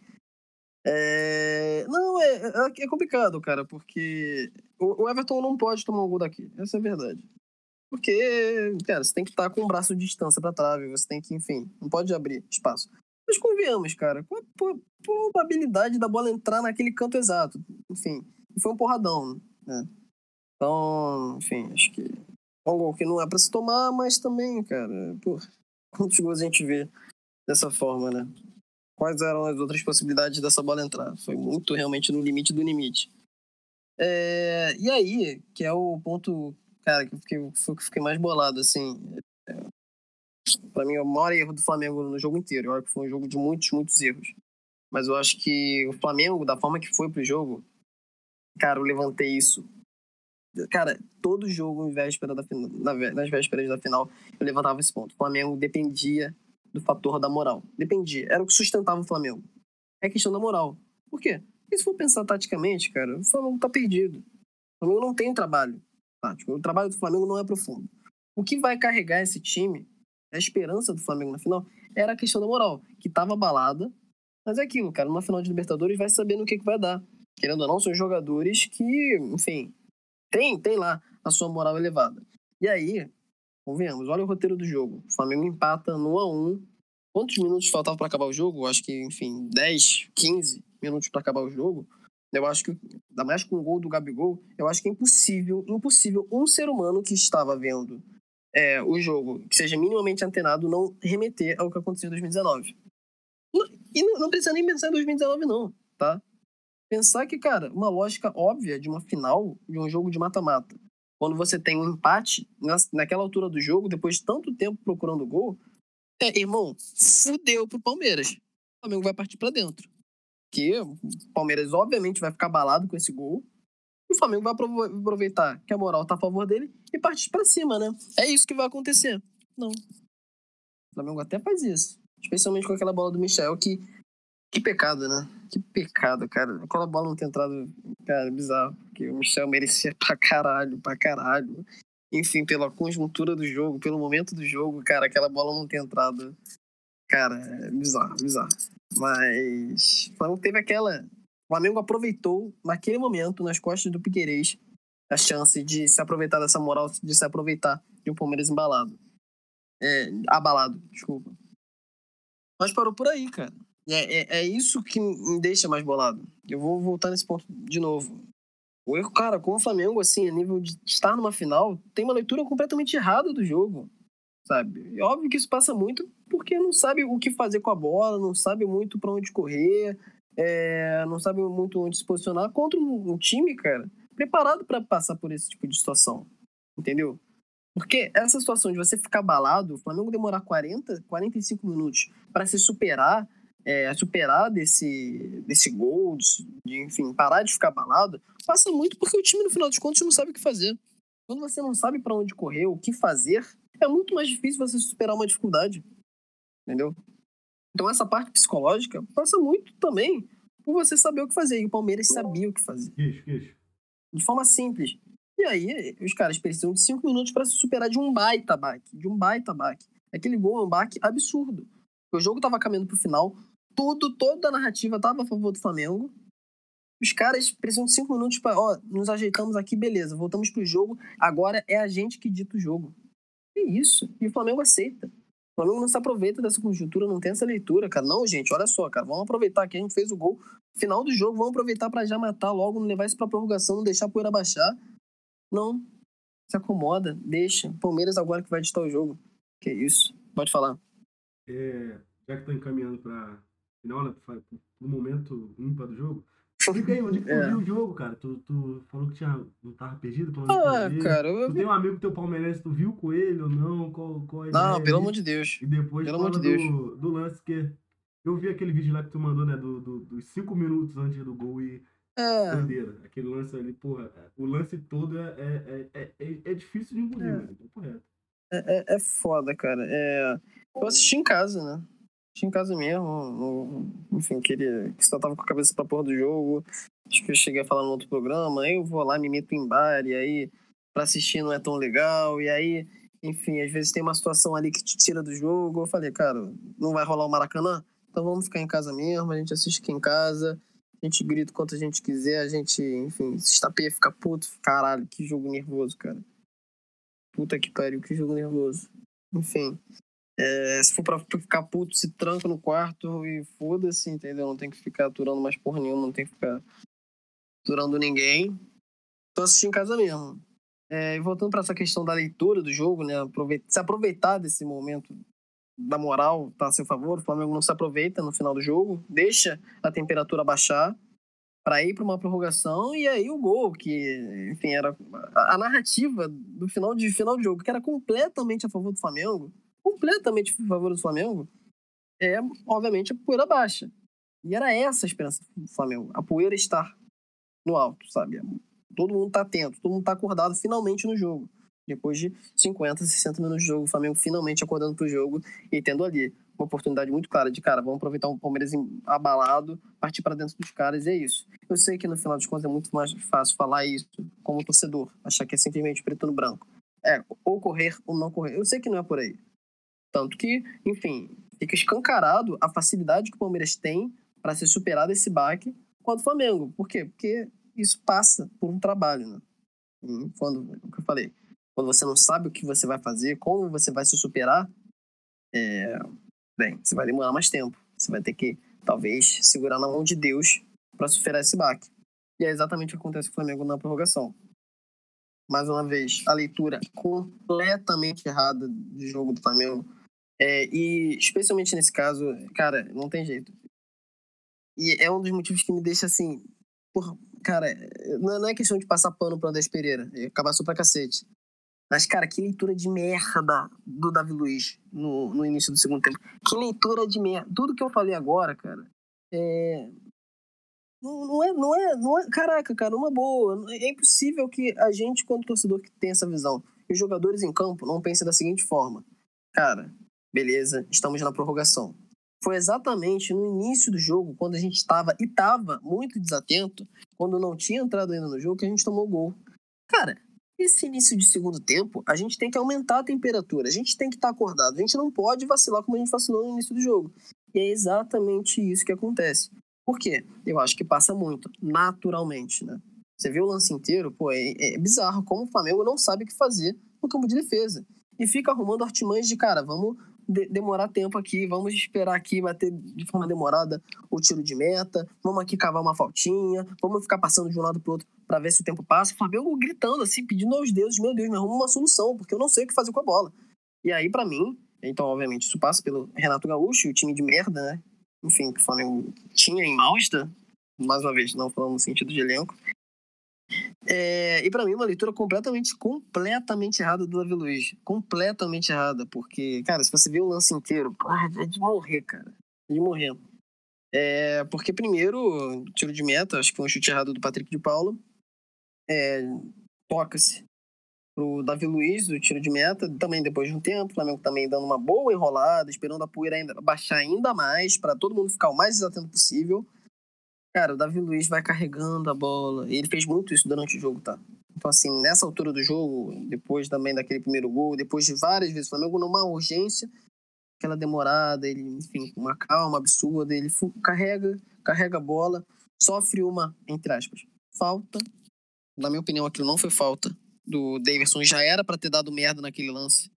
É, Não, é, é, é complicado, cara, porque o, Everton não pode tomar um gol daqui. Essa é a verdade. Porque, cara, você tem que estar com o braço de distância pra trave, você tem que, enfim, não pode abrir espaço. Mas convenhamos, cara, qual a probabilidade da bola entrar naquele canto exato? Enfim, foi um porradão, né? Então, enfim, acho que um gol que não é pra se tomar, mas também, cara, pô, quantos gols a gente vê dessa forma, né? Quais eram as outras possibilidades dessa bola entrar? Foi muito realmente no limite do limite. É, e aí, que é o ponto, cara, que fiquei, fiquei mais bolado, assim. É, pra mim, é o maior erro do Flamengo no jogo inteiro. Eu acho que foi um jogo de muitos, muitos erros. Mas eu acho que o Flamengo, da forma que foi pro jogo, cara, eu levantei isso Cara, todo jogo em véspera da na nas vésperas da final, eu levantava esse ponto. O Flamengo dependia do fator da moral. Dependia. Era o que sustentava o Flamengo. É questão da moral. Por quê? Porque se for pensar taticamente, cara, o Flamengo tá perdido. O Flamengo não tem trabalho tático. O trabalho do Flamengo não é profundo. O que vai carregar esse time, a esperança do Flamengo na final, era a questão da moral, que tava abalada. Mas é aquilo, cara, numa final de Libertadores vai saber no que, que vai dar. Querendo ou não, são jogadores que, enfim, tem, tem lá a sua moral elevada. E aí, convenhamos, olha o roteiro do jogo. O Flamengo empata no 1 a 1 Quantos minutos faltavam para acabar o jogo? Acho que, enfim, 10, 15 minutos para acabar o jogo. Eu acho que, ainda mais com o gol do Gabigol, eu acho que é impossível, impossível um ser humano que estava vendo é, o jogo, que seja minimamente antenado, não remeter ao que aconteceu em 2019. Não- E não, não precisa nem pensar em 2019, não, tá? Pensar que, cara, uma lógica óbvia de uma final de um jogo de mata-mata. Quando você tem um empate na, naquela altura do jogo, depois de tanto tempo procurando gol, é, irmão, fudeu pro Palmeiras. O Flamengo vai partir pra dentro. Que o Palmeiras, obviamente, vai ficar abalado com esse gol. E o Flamengo vai aprov- aproveitar que a moral tá a favor dele e partir pra cima, né? É isso que vai acontecer. Não. O Flamengo até faz isso. Especialmente com aquela bola do Michel, que. Que pecado, né? Que pecado, cara. Aquela bola não ter entrado, cara, bizarro. Porque o Michel merecia pra caralho, pra caralho. Enfim, pela conjuntura do jogo, pelo momento do jogo, cara, aquela bola não ter entrado. Cara, é bizarro, bizarro. Mas. O Flamengo teve aquela. O Flamengo aproveitou, naquele momento, nas costas do Piquerez, a chance de se aproveitar dessa moral, de se aproveitar de um Palmeiras embalado. É, abalado, desculpa. Mas parou por aí, cara. E É, é, é isso que me deixa mais bolado. Eu vou voltar nesse ponto de novo. O erro, cara, com o Flamengo, assim, a nível de estar numa final, tem uma leitura completamente errada do jogo, sabe? É óbvio que isso passa muito porque não sabe o que fazer com a bola, não sabe muito pra onde correr, é, não sabe muito onde se posicionar contra um, um time, cara, preparado pra passar por esse tipo de situação, entendeu? Porque essa situação de você ficar abalado, o Flamengo demorar 40, 45 minutos pra se superar, é, superar desse, desse gol, de, enfim, parar de ficar abalado, passa muito porque o time, no final de contas, não sabe o que fazer. Quando você não sabe pra onde correr, o que fazer, é muito mais difícil você superar uma dificuldade. Entendeu? Então essa parte psicológica passa muito também por você saber o que fazer. E o Palmeiras sabia o que fazer. Queixo, queixo. De forma simples. E aí, os caras precisam de cinco minutos para se superar de um baita baque. De um baita baque. Aquele gol é um baque absurdo. O jogo tava caminhando pro final. Tudo, toda a narrativa tava a favor do Flamengo. Os caras precisam de cinco minutos para, ó, nos ajeitamos aqui, beleza, voltamos pro jogo. Agora é a gente que dita o jogo. Que isso? E o Flamengo aceita. O Flamengo não se aproveita dessa conjuntura, não tem essa leitura, cara. Não, gente, olha só, cara, vamos aproveitar que a gente fez o gol. Final do jogo, vamos aproveitar para já matar logo, não levar isso pra prorrogação, não deixar a poeira baixar. Não. Se acomoda, deixa. Palmeiras agora que vai ditar o jogo. Que isso. Pode falar. É, já que tá encaminhando pra final, né, pra- pro momento ímpar do jogo, explica aí onde que tu É. viu o jogo, cara. Tu, tu falou que tinha, não tava perdido, pelo Ah, quer ver. cara, eu Tu tem um amigo teu palmeirense, tu viu com ele ou não? Qual, qual Não, pelo amor de Deus. E depois Pelo amor de Deus. do, do lance que eu vi aquele vídeo lá que tu mandou, né, do, do- dos cinco minutos antes do gol e É. doideira. Aquele lance ali, porra, o lance todo é, é, é, é, é difícil de engolir, É. mano. É, é, é foda, cara. É... Eu assisti em casa, né? Em casa mesmo. enfim, queria. Só tava com a cabeça pra porra do jogo. Acho que eu cheguei a falar no outro programa. Eu vou lá, me meto em bar, e aí pra assistir não é tão legal. E aí, enfim, às vezes tem uma situação ali que te tira do jogo. Eu falei, cara, não vai rolar o Maracanã? Então vamos ficar em casa mesmo, a gente assiste aqui em casa, a gente grita quanto a gente quiser, a gente, enfim, se estapeia, fica puto. Caralho, que jogo nervoso, cara. Puta que pariu, que jogo nervoso. Enfim. É, se for pra ficar puto, se tranca no quarto e foda-se, entendeu? Não tem que ficar aturando mais porra nenhuma, não tem que ficar aturando ninguém. Tô assistindo em casa mesmo. É, e voltando para essa questão da leitura do jogo, né? se aproveitar desse momento da moral tá a seu favor, o Flamengo não se aproveita no final do jogo, deixa a temperatura baixar para ir para uma prorrogação e aí o gol, que, enfim, era a narrativa do final de final de jogo, que era completamente a favor do Flamengo, completamente a favor do Flamengo, é, obviamente, a poeira baixa. E era essa a esperança do Flamengo, a poeira estar no alto, sabe? Todo mundo tá atento, todo mundo tá acordado finalmente no jogo. Depois de 50, 60 minutos de jogo, o Flamengo finalmente acordando pro jogo e tendo ali uma oportunidade muito clara de, cara, vamos aproveitar um Palmeiras abalado, partir para dentro dos caras e é isso. Eu sei que no final das contas é muito mais fácil falar isso como torcedor, achar que é simplesmente preto no branco. É, ou correr ou não correr. Eu sei que não é por aí. Tanto que, enfim, fica escancarado a facilidade que o Palmeiras tem para ser superado esse baque contra o Flamengo. Por quê? Porque isso passa por um trabalho, né? quando, o que eu falei, quando você não sabe o que você vai fazer, como você vai se superar, é, bem, você vai demorar mais tempo. Você vai ter que, talvez, segurar na mão de Deus para superar esse baque. E é exatamente o que acontece com o Flamengo na prorrogação. Mais uma vez, a leitura completamente errada de jogo do Flamengo. É, e especialmente nesse caso, cara, não tem jeito. E é um dos motivos que me deixa assim. Porra, cara, não é questão de passar pano pro Andrés Pereira. Acabar só pra cacete. Mas, cara, que leitura de merda do Davi Luiz no, no início do segundo tempo. Que leitura de merda. Tudo que eu falei agora, cara, é. Não, não é, não é, não é. Caraca, cara, uma boa. É impossível que a gente, quando torcedor, que tem essa visão, e os jogadores em campo não pensem da seguinte forma: cara, beleza, estamos na prorrogação. Foi exatamente no início do jogo, quando a gente estava e estava muito desatento, quando não tinha entrado ainda no jogo, que a gente tomou o gol. Cara, esse início de segundo tempo, a gente tem que aumentar a temperatura, a gente tem que estar tá acordado, a gente não pode vacilar como a gente vacilou no início do jogo. E é exatamente isso que acontece. Por quê? Eu acho que passa muito, naturalmente, né? Você vê o lance inteiro, pô, é, é bizarro como o Flamengo não sabe o que fazer no campo de defesa. E fica arrumando artimanhas de, cara, vamos de demorar tempo aqui, vamos esperar aqui bater de forma demorada o tiro de meta, vamos aqui cavar uma faltinha, vamos ficar passando de um lado pro outro para ver se o tempo passa. O Flamengo gritando assim, pedindo aos deuses, meu Deus, me arruma uma solução, porque eu não sei o que fazer com a bola. E aí, para mim, então, obviamente, isso passa pelo Renato Gaúcho, o time de merda, né? Enfim, que o Flamengo tinha em Malsta, mais uma vez, não falando no sentido de elenco. É, e para mim, uma leitura completamente, completamente errada do Davi Luiz. Completamente errada, porque, cara, se você vê o lance inteiro, é de morrer, cara. É de morrer. É, porque, primeiro, tiro de meta, acho que foi um chute errado do Patrick de Paulo. É, Toca-se pro Davi Luiz, do tiro de meta, também depois de um tempo, o Flamengo também dando uma boa enrolada, esperando a poeira ainda baixar ainda mais, para todo mundo ficar o mais desatento possível. Cara, o Davi Luiz vai carregando a bola. Ele fez muito isso durante o jogo, tá? Então, assim, nessa altura do jogo, depois também daquele primeiro gol, depois de várias vezes, o Flamengo numa urgência, aquela demorada, ele, enfim, uma calma absurda, ele carrega, carrega a bola, sofre uma, entre aspas, falta. Na minha opinião, aquilo não foi falta do Davidson, já era para ter dado merda naquele lance.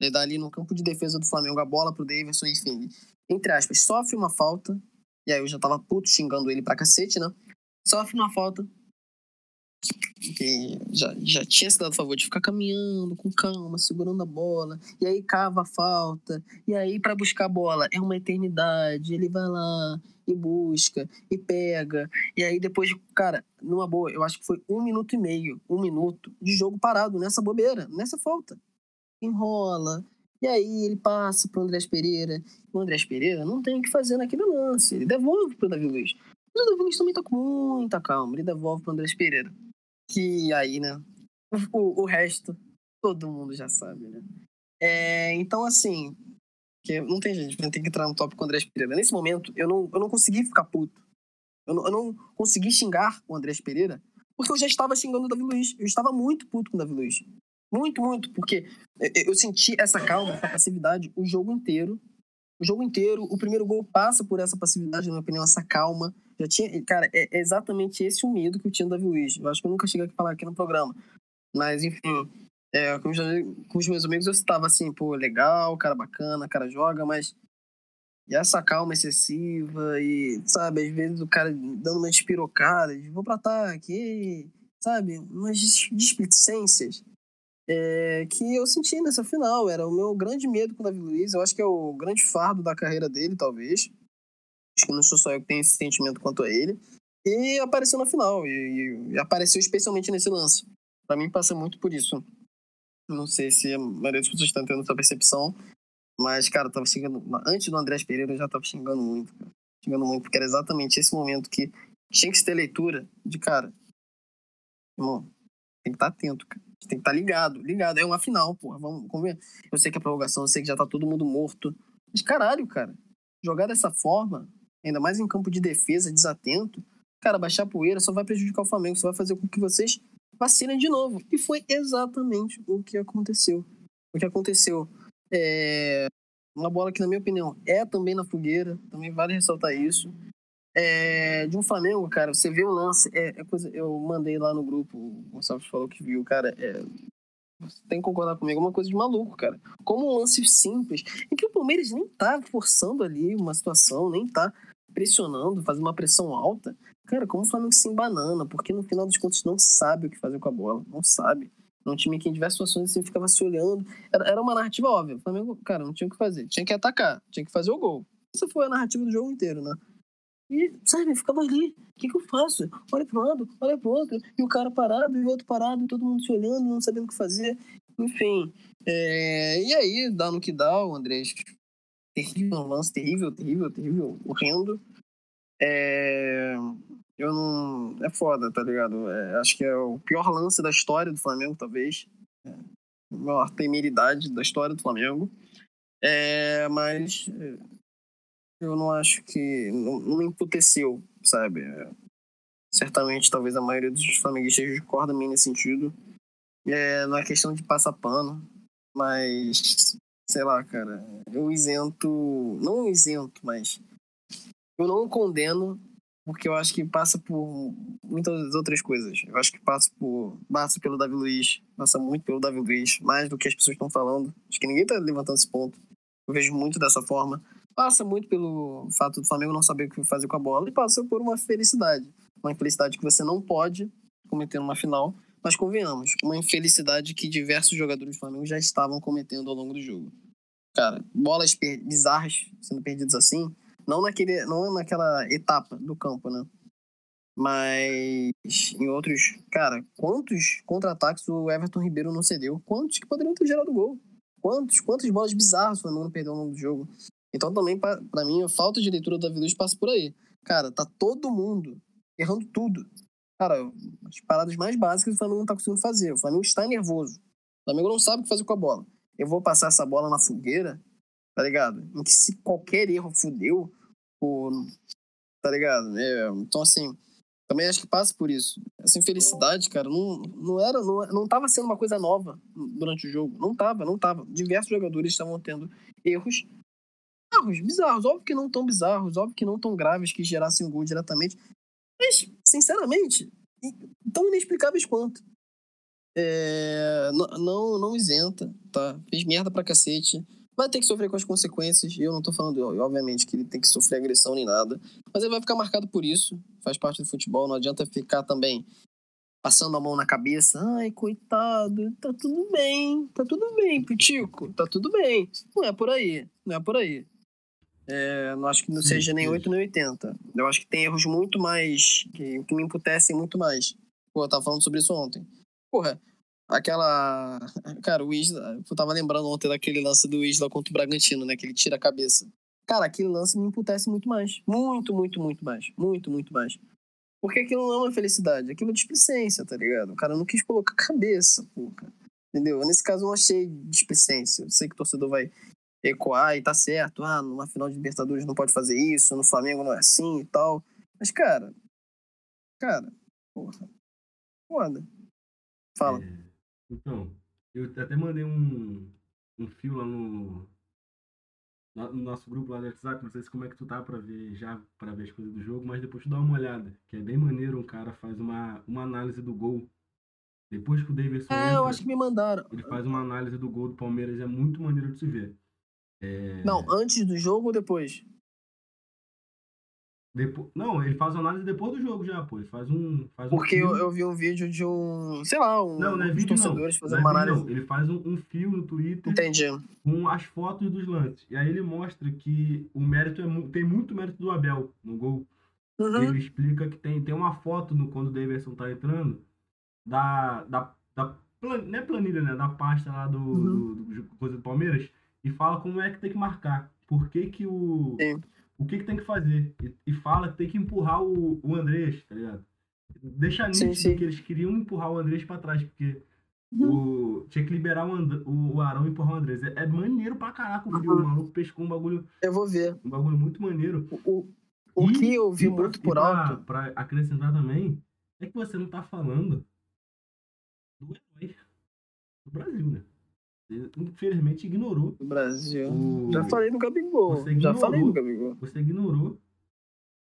Ele dá ali no campo de defesa do Flamengo a bola pro Davidson, enfim, entre aspas, sofre uma falta, e aí eu já tava puto xingando ele pra cacete, né? Sofre uma falta. Que já, já tinha se dado favor de ficar caminhando com calma, segurando a bola. E aí cava a falta. E aí, para buscar a bola, é uma eternidade. Ele vai lá e busca e pega. E aí, depois, cara, numa boa, eu acho que foi um minuto e meio, um minuto de jogo parado nessa bobeira, nessa falta. Enrola, e aí ele passa pro Andrés Pereira. O Andrés Pereira não tem o que fazer naquele lance. Ele devolve pro Davi Luiz. Mas o Davi Luiz também tá com muita calma. Ele devolve pro Andrés Pereira. Que aí, né? O, o resto, todo mundo já sabe, né? É, então, assim, que não tem gente, tem que entrar no tópico com o André Pereira. Nesse momento, eu não, eu não consegui ficar puto. Eu não, eu não consegui xingar o André Pereira, porque eu já estava xingando o Davi Luiz. Eu estava muito puto com o Davi Luiz. Muito, muito, porque eu senti essa calma, essa passividade o jogo inteiro. O jogo inteiro, o primeiro gol passa por essa passividade, na minha opinião, essa calma. Já tinha, cara, é, exatamente esse o medo que eu tinha do Davi Luiz. Eu acho que eu nunca cheguei a falar aqui no programa. Mas, enfim, é, com, os, com os meus amigos eu estava assim, pô, legal, cara bacana, cara joga, mas e essa calma excessiva e, sabe, às vezes o cara dando uma espirocada, vou pra ataque, sabe, umas displicências é, que eu senti nessa final. Era o meu grande medo com o Davi Luiz. Eu acho que é o grande fardo da carreira dele, talvez. Acho que não sou só eu que tenho esse sentimento quanto a ele. E apareceu na final. E, e apareceu especialmente nesse lance. Para mim, passa muito por isso. Não sei se a maioria das pessoas está tendo essa percepção. Mas, cara, tava xingando. Antes do Andrés Pereira, eu já tava xingando muito, cara. Xingando muito, porque era exatamente esse momento que tinha que ter leitura de, cara. Irmão, tem que estar tá atento, cara tem que estar tá ligado, ligado. É uma final, porra. Vamos, ver. Eu sei que é prorrogação, eu sei que já tá todo mundo morto. Mas caralho, cara. Jogar dessa forma, ainda mais em campo de defesa, desatento, cara, baixar poeira só vai prejudicar o Flamengo, só vai fazer com que vocês vacilem de novo. E foi exatamente o que aconteceu. O que aconteceu. É uma bola que, na minha opinião, é também na fogueira, também vale ressaltar isso é, de um Flamengo, cara, você vê o lance, é, é, coisa, eu mandei lá no grupo, o Gonçalves falou que viu, cara, é, você tem que concordar comigo, é uma coisa de maluco, cara. Como um lance simples, em que o Palmeiras nem tá forçando ali uma situação, nem tá pressionando, fazendo uma pressão alta, cara, como o Flamengo se embanana, porque no final dos contos não sabe o que fazer com a bola, não sabe. É um time que em diversas situações assim, ficava se olhando. Era, era uma narrativa óbvia. O Flamengo, cara, não tinha o que fazer. Tinha que atacar, tinha que fazer o gol. Essa foi a narrativa do jogo inteiro, né? E, sabe, ficava ali. O que, que eu faço? Olha para um lado, olha para o outro. E o cara parado, e o outro parado, e todo mundo se olhando, não sabendo o que fazer. Enfim. É... E aí, dá no que dá, o Andrés. Terrível, um lance terrível, terrível, terrível, horrendo. É... Eu não. É foda, tá ligado? É, acho que é o pior lance da história do Flamengo, talvez. É. A maior temeridade da história do Flamengo. É, mas eu não acho que. Não, não emputeceu, sabe? Certamente, talvez a maioria dos flamenguistas discorda mim nesse sentido. É, não é questão de passar pano, mas. Sei lá, cara. Eu isento. Não isento, mas. Eu não condeno, porque eu acho que passa por muitas outras coisas. Eu acho que passa por. Passa pelo Davi Luiz. Passa muito pelo Davi Luiz, mais do que as pessoas estão falando. Acho que ninguém tá levantando esse ponto. Eu vejo muito dessa forma passa muito pelo fato do Flamengo não saber o que fazer com a bola e passa por uma felicidade. Uma infelicidade que você não pode cometer numa final, mas convenhamos, uma infelicidade que diversos jogadores do Flamengo já estavam cometendo ao longo do jogo. Cara, bolas bizarras sendo perdidas assim, não naquele, não naquela etapa do campo, né? Mas em outros, cara, quantos contra-ataques o Everton Ribeiro não cedeu? Quantos que poderiam ter gerado gol? Quantos, quantas bolas bizarras o Flamengo perdeu ao longo do jogo? Então também, para mim, a falta de leitura Davi Luiz passa por aí. Cara, tá todo mundo errando tudo. Cara, as paradas mais básicas o Flamengo não tá conseguindo fazer. O Flamengo está nervoso. O Flamengo não sabe o que fazer com a bola. Eu vou passar essa bola na fogueira, tá ligado? Em que se qualquer erro fudeu, o... tá ligado? É, então, assim, também acho que passa por isso. Essa infelicidade, cara, não, não era, não, não tava sendo uma coisa nova durante o jogo. Não tava, não tava. Diversos jogadores estavam tendo erros bizarros, bizarros. Óbvio que não tão bizarros, óbvio que não tão graves que gerassem gol diretamente. Mas, sinceramente, tão inexplicáveis quanto. É, não, não isenta, tá? Fez merda pra cacete. Vai ter que sofrer com as consequências. Eu não tô falando, obviamente, que ele tem que sofrer agressão nem nada. Mas ele vai ficar marcado por isso. Faz parte do futebol. Não adianta ficar também passando a mão na cabeça. Ai, coitado, tá tudo bem, tá tudo bem, Pitico, tá tudo bem. Não é por aí, não é por aí. É, não acho que não seja nem 8 nem 80. Eu acho que tem erros muito mais. que, que me emputecem muito mais. Pô, eu tava falando sobre isso ontem. Porra, aquela. Cara, o Isla. Eu tava lembrando ontem daquele lance do Isla contra o Bragantino, né? Que ele tira a cabeça. Cara, aquele lance me emputece muito mais. Muito, muito, muito mais. Muito, muito mais. Porque aquilo não é uma felicidade, aquilo é displicência, tá ligado? O cara não quis colocar a cabeça, porra. Entendeu? Nesse caso eu não achei displicência. Eu sei que o torcedor vai ecoar e tá certo. Ah, numa final de Libertadores não pode fazer isso, no Flamengo não é assim e tal. Mas, cara, cara, porra, foda. Fala. É, então, eu até mandei um, um fio lá no, no nosso grupo lá do WhatsApp, não sei se como é que tu tá pra ver já, pra ver as coisas do jogo, mas depois tu dá uma olhada, que é bem maneiro, um cara faz uma, uma análise do gol. Depois que o Davidson É, entra, eu acho que me mandaram. ele faz uma análise do gol do Palmeiras, é muito maneiro de se ver. É, Não, antes do jogo ou depois? depo- não, ele faz análise depois do jogo já, pô. Ele faz um. Faz um Porque eu, fio- eu vi um vídeo de um, sei lá, um Não, não é dos vídeo não. torcedores Não fazendo é uma análise. não. Ele faz um, um fio no Twitter Entendi. com as fotos dos lances. E aí ele mostra que o mérito é tem muito mérito do Abel no gol. Uhum. Ele explica que tem, tem uma foto no, quando o Davidson tá entrando da, da, da plan- não é planilha, né? Da pasta lá do, Uhum. do, do coisa do Palmeiras e fala como é que tem que marcar. Por que, que o. Sim. O que, que tem que fazer. E, e fala que tem que empurrar o, o Andrés, tá ligado? Deixa nítido sim. que eles queriam empurrar o Andrés pra trás, porque Uhum. o, tinha que liberar o, And, o, Arão e empurrar o Andrés. É, é maneiro pra caraca o vídeo. Uhum. O maluco pescou um bagulho, Eu vou ver. um bagulho muito maneiro. O, o, o E- que eu vi pra- muito por pra- alto. Pra acrescentar também, é que você não tá falando do herói do Brasil, né? Você, infelizmente, ignorou. do Brasil. O... Já falei no Gabigol. Você Já ignorou. falei no Gabigol. Você ignorou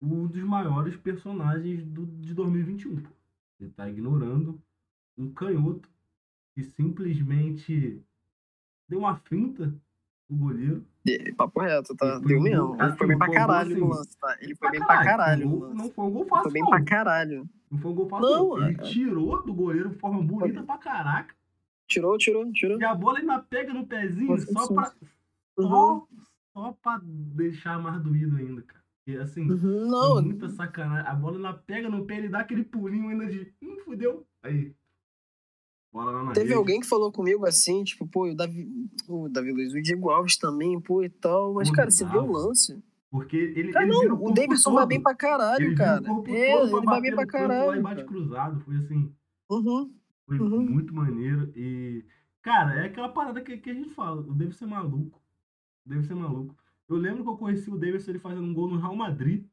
um dos maiores personagens do, de 2021. pô. Você tá ignorando um canhoto que simplesmente deu uma finta o goleiro. E- Papo reto, tá? Ele foi Deu um mesmo. Ele foi bem pra caralho no assim, lance, tá? Ele foi bem pra caralho no. Não foi um gol fácil, foi bem não. pra caralho. Não foi um gol fácil, Não, não. Ele é- tirou do goleiro de forma bonita pra caraca. Tirou, tirou, tirou. E a bola ainda pega no pezinho Nossa, só sim. pra, Uhum. só, só pra deixar mais doído ainda, cara. E assim, Uhum. é Não, muita sacanagem. A bola ainda pega no pé, ele dá aquele pulinho ainda de. Hum, fudeu. Aí. Bola lá na Teve rede. alguém que falou comigo assim, tipo, pô, o Davi, o Davi Luiz, o Diego Alves também, pô, e tal. Mas, Pô, cara, você vê o lance. Porque ele. Cara, ele não, o corpo Davidson vai bem pra Ele caralho, vira cara. o É, ele vai bem pra canto Lá caralho. e bate cara. cruzado. Foi assim. Uhum. Foi Uhum. muito maneiro. E. Cara, é aquela parada que, que a gente fala. O Davidson é maluco. O Davidson é maluco. Eu lembro que eu conheci o Davidson ele fazendo um gol no Real Madrid.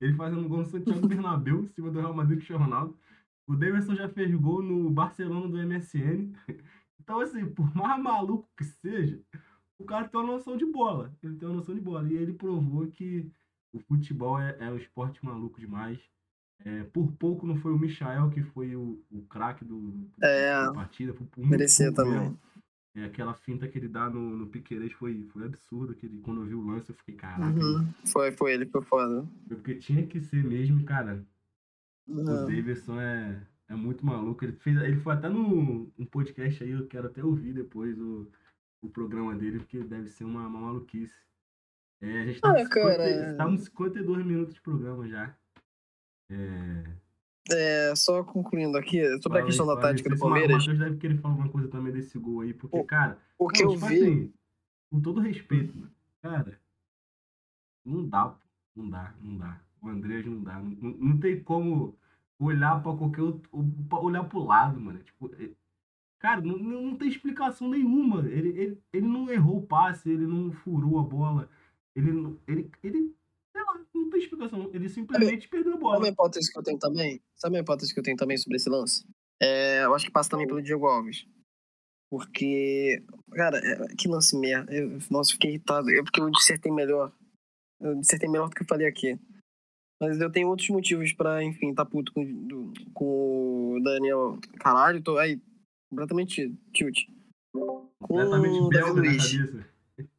Ele fazendo um gol no Santiago Bernabéu, em cima do Real Madrid Cristiano Ronaldo. O Davidson já fez gol no Barcelona do MSN. Então, assim, por mais maluco que seja, o cara tem uma noção de bola. Ele tem uma noção de bola. E ele provou que o futebol é, é um esporte maluco demais. É, por pouco não foi o Michael que foi o, o craque do, É, da partida. Por muito Merecia também. mesmo. É, aquela finta que ele dá no, no Piqueires foi, foi absurdo. Que ele, quando eu vi o lance, eu fiquei, caraca. Uhum. Foi, foi ele, foi foda. Porque tinha que ser mesmo, cara. O Uhum. Davidson é, é muito maluco. Ele, fez, ele foi até no um podcast aí, eu quero até ouvir depois o, o programa dele, porque deve ser uma, uma maluquice. É, a gente tá, Ah, com 50, cara, tá uns 52 minutos de programa já. É, É, só concluindo aqui, sobre fala a questão da aí. tática do Se o Palmeiras, Matheus deve querer falar alguma coisa também desse gol aí, porque, O- cara, o que não, eu tipo vi. assim, com todo respeito, mano, cara, não dá, não dá, não dá. O Andrés não dá. Não, não- tem como olhar pra qualquer outro. olhar pro lado, mano. Tipo, é- cara, não, não tem explicação nenhuma. Ele, ele, ele não errou o passe, ele não furou a bola. Ele, não- ele, ele não tem explicação. Ele simplesmente perdeu a Sabe uma bola. hipótese que eu tenho também? Sabe uma hipótese que eu tenho também sobre esse lance? É, eu acho que passa também pelo Diego Alves. Porque, cara, é- que lance merda. Eu, nossa, fiquei irritado. É porque eu dissertei melhor. Eu dissertei melhor do que eu falei aqui. Mas eu tenho outros motivos pra, enfim, tá puto com, do- com o Daniel. Caralho, tô aí. Completamente tilt. Completamente Com o Davi Luiz.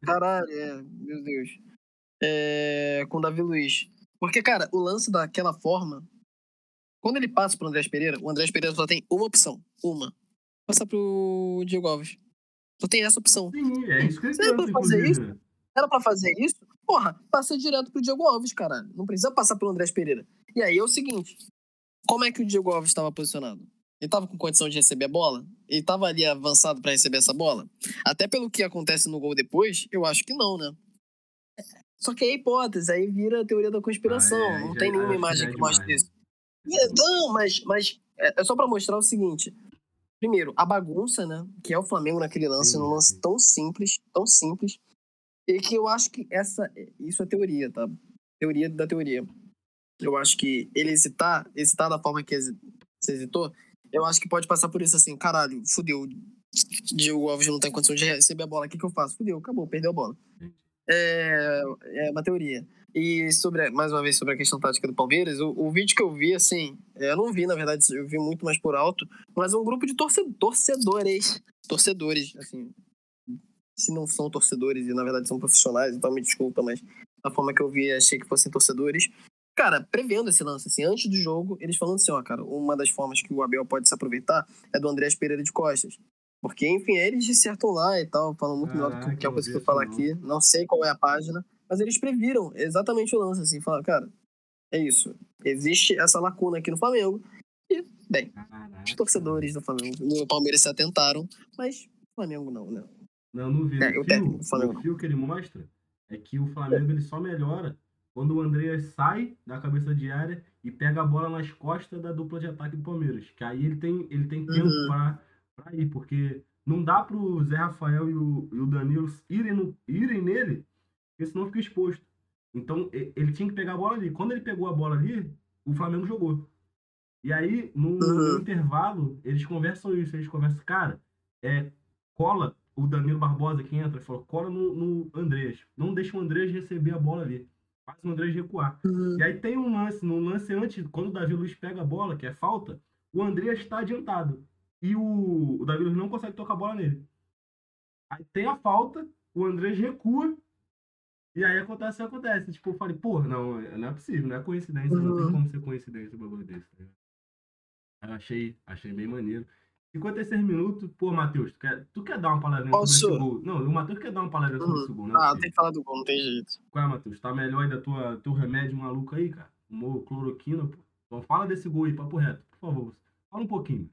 Caralho, é, meu Deus. É, com o Davi Luiz. Porque, cara, o lance daquela forma. Quando ele passa pro Andrés Pereira, o Andrés Pereira só tem uma opção. Uma. Passar pro Diego Alves. Só tem essa opção. Sim, é isso que ele é pra fazer né? Era pra fazer isso? Porra, passa direto pro Diego Alves, caralho. Não precisa passar pelo Andrés Pereira. E aí é o seguinte: como é que o Diego Alves estava posicionado? Ele tava com condição de receber a bola? Ele tava ali avançado pra receber essa bola? Até pelo que acontece no gol depois, eu acho que não, né? Só que é hipótese, aí vira a teoria da conspiração. Ah, é, não já- tem nenhuma imagem é que mostre isso. É, Não, mas, mas é é só pra mostrar o seguinte. Primeiro, a bagunça, né? Que é o Flamengo naquele lance, num lance tão simples, tão simples. E que eu acho que essa. Isso é teoria, tá? Teoria da teoria. Eu acho que ele hesitar, hesitar da forma que você hesitou, eu acho que pode passar por isso assim, caralho, fudeu. Diego Alves não tem condição de receber a bola, o que, que eu faço? Fudeu, acabou, perdeu a bola. É, é uma teoria. E sobre, mais uma vez, sobre a questão tática do Palmeiras, o, o vídeo que eu vi, assim, eu não vi, na verdade, eu vi muito mais por alto, mas um grupo de torcedores, torcedores, assim, se não são torcedores e na verdade são profissionais, então me desculpa, mas da forma que eu vi, achei que fossem torcedores. Cara, prevendo esse lance, assim, antes do jogo, eles falando assim, ó, cara, uma das formas que o Abel pode se aproveitar é do Andrés Pereira de Costas. Porque, enfim, eles dissertam lá e tal, falam muito melhor do que a coisa que eu falar aqui. Não sei qual é a página, mas eles previram exatamente o lance, assim, falaram, cara, é isso. Existe essa lacuna aqui no Flamengo. E, bem, Caraca. os torcedores do Flamengo, no Palmeiras se atentaram, mas o Flamengo não, né? Não, não vi. É, o, fio, o fio que ele mostra é que o Flamengo ele só melhora quando o Andreas sai da cabeça de área e pega a bola nas costas da dupla de ataque do Palmeiras. Que aí ele tem, ele tem tempo uhum. para ir, porque não dá pro Zé Rafael e o, e o Danilo irem, no, irem nele, porque senão fica exposto. Então ele tinha que pegar a bola ali. Quando ele pegou a bola ali, o Flamengo jogou. E aí, no, uhum. no intervalo, eles conversam isso. Eles conversam, cara, é, cola o Danilo Barbosa que entra, falou, cola no, no Andrés. Não deixa o Andrés receber a bola ali. Faz o Andrés recuar. Uhum. E aí tem um lance, no lance antes, quando o Davi Luiz pega a bola, que é falta, o Andrés está adiantado. E o, o Davi Luiz não consegue tocar a bola nele. Aí tem a falta, o Andrés recua, e aí acontece o que acontece. Tipo, eu falei, porra, não, não é possível, não é coincidência, uhum. não tem uhum. como ser coincidência um bagulho desse. Eu achei, achei bem maneiro. 56 minutos. Pô, Matheus, tu quer, tu quer dar uma palavrinha Posso? sobre esse gol? Não, o Matheus quer dar uma palavrinha sobre esse gol, né? Ah, tem que falar do gol, não tem jeito. Qual é, Matheus? Tá melhor aí da tua, teu remédio maluco aí, cara? Tomou cloroquina, pô. Então fala desse gol aí, papo reto, por favor. Fala um pouquinho.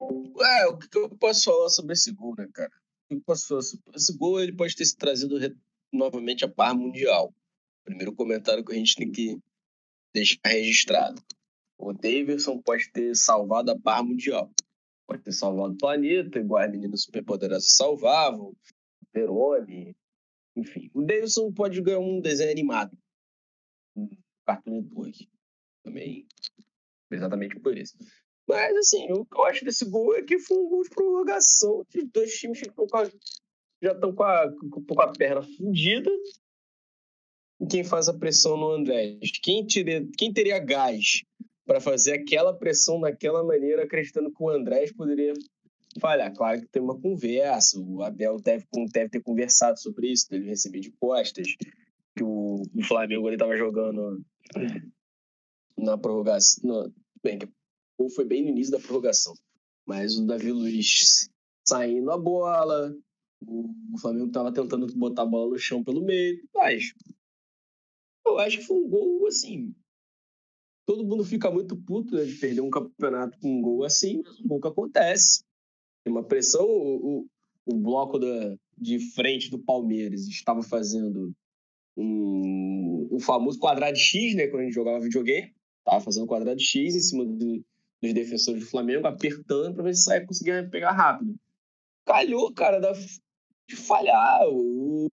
É, o que eu posso falar sobre esse gol, né, cara? Eu posso falar sobre... Esse gol, ele pode ter se trazido novamente a par mundial. Primeiro comentário que a gente tem que deixar registrado. O Davidson pode ter salvado a barra mundial. Pode ter salvado o planeta, igual as meninas superpoderosas salvavam, Peroni, enfim. O Davidson pode ganhar um desenho animado. Um Cartoon Network. Também, exatamente por isso. Mas, assim, o que eu acho desse gol é que foi um gol de prorrogação de dois times que já estão com a, com a perna fudida. E quem faz a pressão no Andrés? Quem, teria, quem teria gás para fazer aquela pressão daquela maneira, acreditando que o Andrés poderia falhar. Claro que tem uma conversa, o Abel deve, deve ter conversado sobre isso, dele receber de costas, que o, o Flamengo ele estava jogando na prorrogação. No, bem, ou foi bem no início da prorrogação, mas o Davi Luiz saindo a bola, o Flamengo estava tentando botar a bola no chão pelo meio, mas eu acho que foi um gol assim todo mundo fica muito puto né, de perder um campeonato com um gol assim, mas um gol que acontece. Tem uma pressão, o, o, o bloco da, de frente do Palmeiras estava fazendo um, o famoso quadrado X, né, quando a gente jogava videogame, estava fazendo quadrado X em cima do, dos defensores do Flamengo, apertando para ver se saia conseguia pegar rápido. Calhou, cara, da, de falhar. O,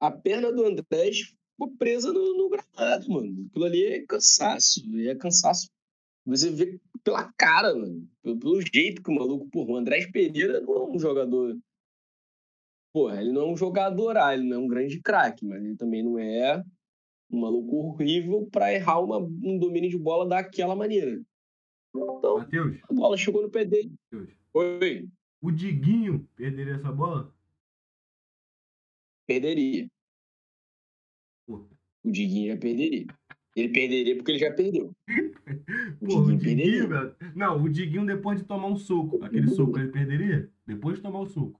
a perna do Andrés ficou presa no, no gramado, mano. Aquilo ali é cansaço. É cansaço. Você vê pela cara, mano. Pelo, pelo jeito que o maluco. Porra, o Andrés Pereira não é um jogador. Porra, ele não é um jogador, ah, ele não é um grande craque, mas ele também não é um maluco horrível para errar uma, um domínio de bola daquela maneira. Então, Mateus, a bola chegou no pé dele. Mateus, Oi. O Diguinho perderia essa bola? Perderia. O Diguinho já perderia. Ele perderia porque ele já perdeu. O Pô, Diguinho, o Diguinho velho. Não, o Diguinho depois de tomar um soco. Aquele soco ele perderia? Depois de tomar o soco.